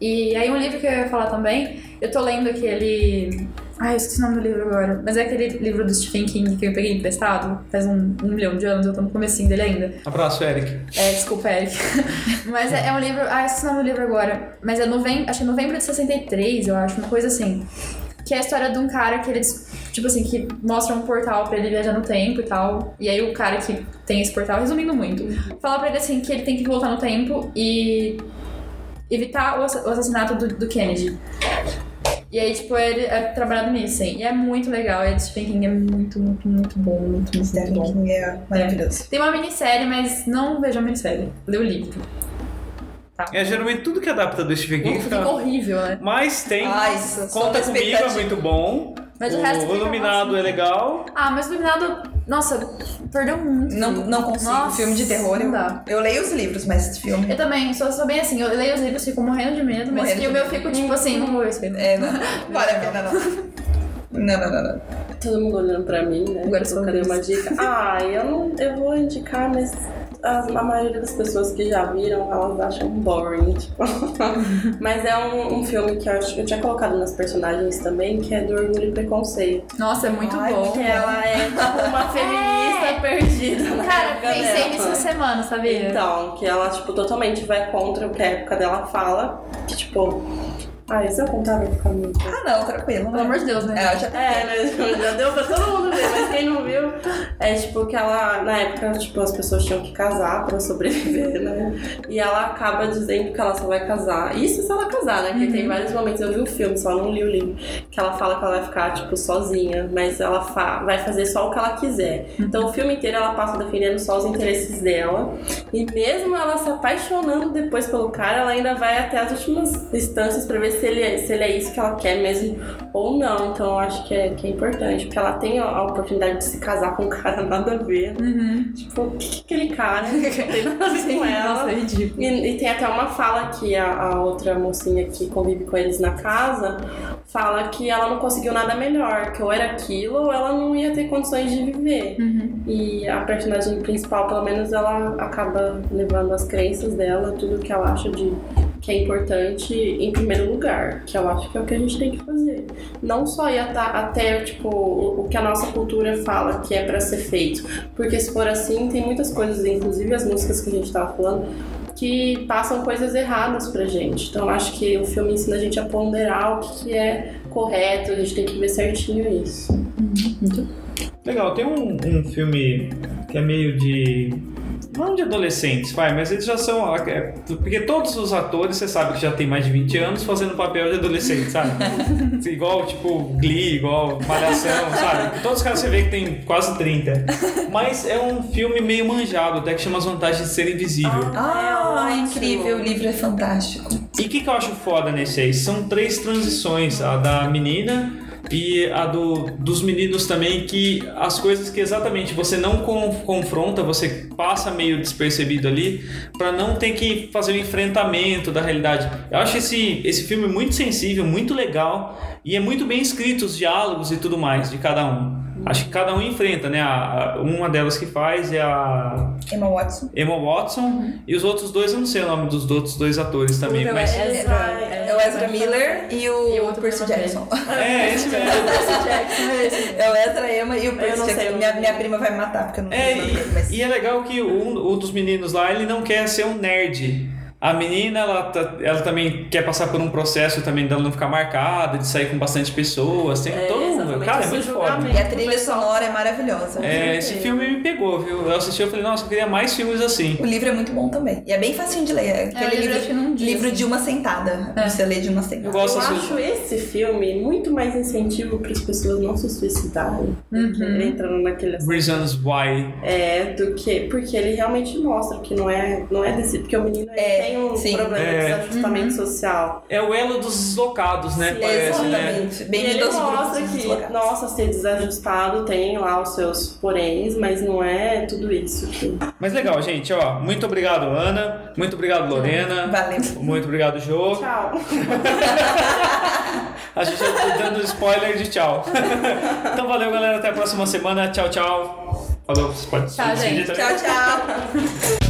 E aí um livro que eu ia falar também, eu tô lendo aquele. Ai, eu esqueci o nome do livro agora. Mas é aquele livro do Stephen King que eu peguei emprestado faz um, um milhão de anos, eu tô no comecinho dele ainda. Abraço, Eric. É, desculpa, Eric. Mas é, é um livro. Ah, esqueci o nome do livro agora. Mas é novembro. Acho que é novembro de 63, eu acho, uma coisa assim. Que é a história de um cara que ele. Tipo assim, que mostra um portal pra ele viajar no tempo e tal. E aí o cara que tem esse portal, resumindo muito, fala pra ele assim que ele tem que voltar no tempo e evitar o assa- o assassinato do, do Kennedy. E aí, tipo, ele é trabalhado nisso, assim. E é muito legal. E Stephen King é muito, muito, muito bom. Muito, muito, Stephen bom. King é maravilhoso. Tem uma minissérie, mas não vejo a minissérie. Lê o livro. Tá. É, geralmente tudo que adapta do Stephen King Fica fica... horrível, né? Mas tem... Ai, Conta comigo, é muito bom. Mas o o resto fica Iluminado é legal. Ah, mas o Iluminado, nossa, perdeu muito. Não, não consigo. Nossa, filme de terror, não eu, dá. eu leio os livros, mas esse filme. Eu também, sou, sou bem assim, eu leio os livros, fico morrendo de medo, mas Morrendo e o meu medo. fico tipo assim, não vou ver aí. não. É, não, vale a pena, não. Não, não, não, não. Todo mundo olhando pra mim, né? Agora eu sou Cadê uma dica? Ah, eu não. Eu vou indicar, mas. As- a maioria das pessoas que já viram, elas acham boring, tipo. Mas é um, um filme que eu acho que eu tinha colocado nas personagens também, que é do Orgulho e Preconceito. Nossa, é muito Ai, bom. Que ela é tipo uma feminista perdida na Cara, época pensei dela. nisso essa semana, sabia? Então, que ela, tipo, totalmente vai contra o que a época dela fala. Que, tipo. Ah, isso eu contava ficar muito. Ah, não, tranquilo. Pelo amor de Deus, né? É, já É, né? Já deu pra todo mundo ver, mas quem não viu, é tipo que ela, na época, tipo, as pessoas tinham que casar pra sobreviver, né? E ela acaba dizendo que ela só vai casar. Isso se ela casar, né? Porque tem vários momentos, eu vi o filme, só não li o livro, que ela fala que ela vai ficar, tipo, sozinha, mas ela fa vai fazer só o que ela quiser. Então o filme inteiro ela passa defendendo só os interesses dela. E mesmo ela se apaixonando depois pelo cara, ela ainda vai até as últimas instâncias pra ver se ele, é, se ele é isso que ela quer mesmo ou não. Então eu acho que é, que é importante, porque ela tem a, a oportunidade de se casar com um cara nada a ver. Uhum. Tipo, o que, que aquele cara não tem nada a ver com ela. Nossa, é ridículo. E, e tem até uma fala que a, a outra mocinha que convive com eles na casa fala que ela não conseguiu nada melhor, que ou era aquilo ou ela não ia ter condições de viver. Uhum. E a personagem principal, pelo menos, ela acaba levando as crenças dela, tudo que ela acha de que é importante em primeiro lugar, que eu acho que é o que a gente tem que fazer. Não só ir ata- até tipo o, que a nossa cultura fala que é pra ser feito, porque se for assim, tem muitas coisas, inclusive as músicas que a gente tava falando, que passam coisas erradas pra gente. Então eu acho que o filme ensina a gente a ponderar o que, que é correto, a gente tem que ver certinho isso. Legal, tem um, um filme que é meio de. Não de adolescentes, vai, mas eles já são. é, Porque todos os atores, você sabe que já tem mais de 20 anos fazendo papel de adolescente, sabe? igual, tipo, Glee, igual Malhação, sabe? Todos os caras você vê que tem quase 30. Mas é um filme meio manjado, até que chama As Vantagens de Ser Invisível. Ah, É ótimo. incrível, o livro é fantástico. E o que, que eu acho foda nesse aí? São três transições, a da menina e a do, dos meninos também, que as coisas que exatamente você não con- confronta, você passa meio despercebido ali, pra não ter que fazer o enfrentamento da realidade. Eu acho esse, esse filme muito sensível, muito legal, e é muito bem escrito os diálogos e tudo mais de cada um. Acho que cada um enfrenta, né? A, a- uma delas que faz é a Emma Watson. Emma Watson, e os outros dois, eu não sei o nome dos outros dois atores também, mas... é- Ezra, É o Ezra Miller e o, E o outro Percy também. Jackson. É, esse mesmo. É o Ezra Emma e o Percy não sei Jackson. o Minha, minha prima vai me matar porque eu não É, sei o nome dele, mas... e, e é legal que um, um dos meninos lá, ele não quer ser um nerd. A menina, ela, tá- ela também quer passar por um processo também dela não ficar marcada, de sair com bastante pessoas. Tem É, todo Cara, é esse muito julgamento. foda. E a trilha sonora é maravilhosa. É, esse filme me pegou, viu? Eu assisti e falei, nossa, eu queria mais filmes assim. O livro é muito bom também. E é bem facinho de ler. É Aquele o livro livro, dia, livro assim. de uma sentada. É. Você lê de uma Eu sentada. gosto Eu assim. acho esse filme muito mais incentivo para as pessoas não se suicidarem, Uhum. entrando naquele Reasons Why. é do que porque ele realmente mostra que não é não é desse porque o menino ele É, tem um sim. problema É. de desajustamento social. É o elo dos deslocados, né? Sim, Parece, né? Exatamente. E Bem-vindo ele aos mostra grupos que, nossa, ser desajustado tem lá os seus poréns, mas não é tudo isso. Que... Mas legal, gente, ó. Muito obrigado, Ana. Muito obrigado, Lorena. Valeu. Muito obrigado, Jô. Tchau. A gente já tá dando spoiler de tchau. então valeu, galera. Até a próxima semana. Tchau, tchau. Falou. Você pode Tchau, gente. também? Tchau, tchau.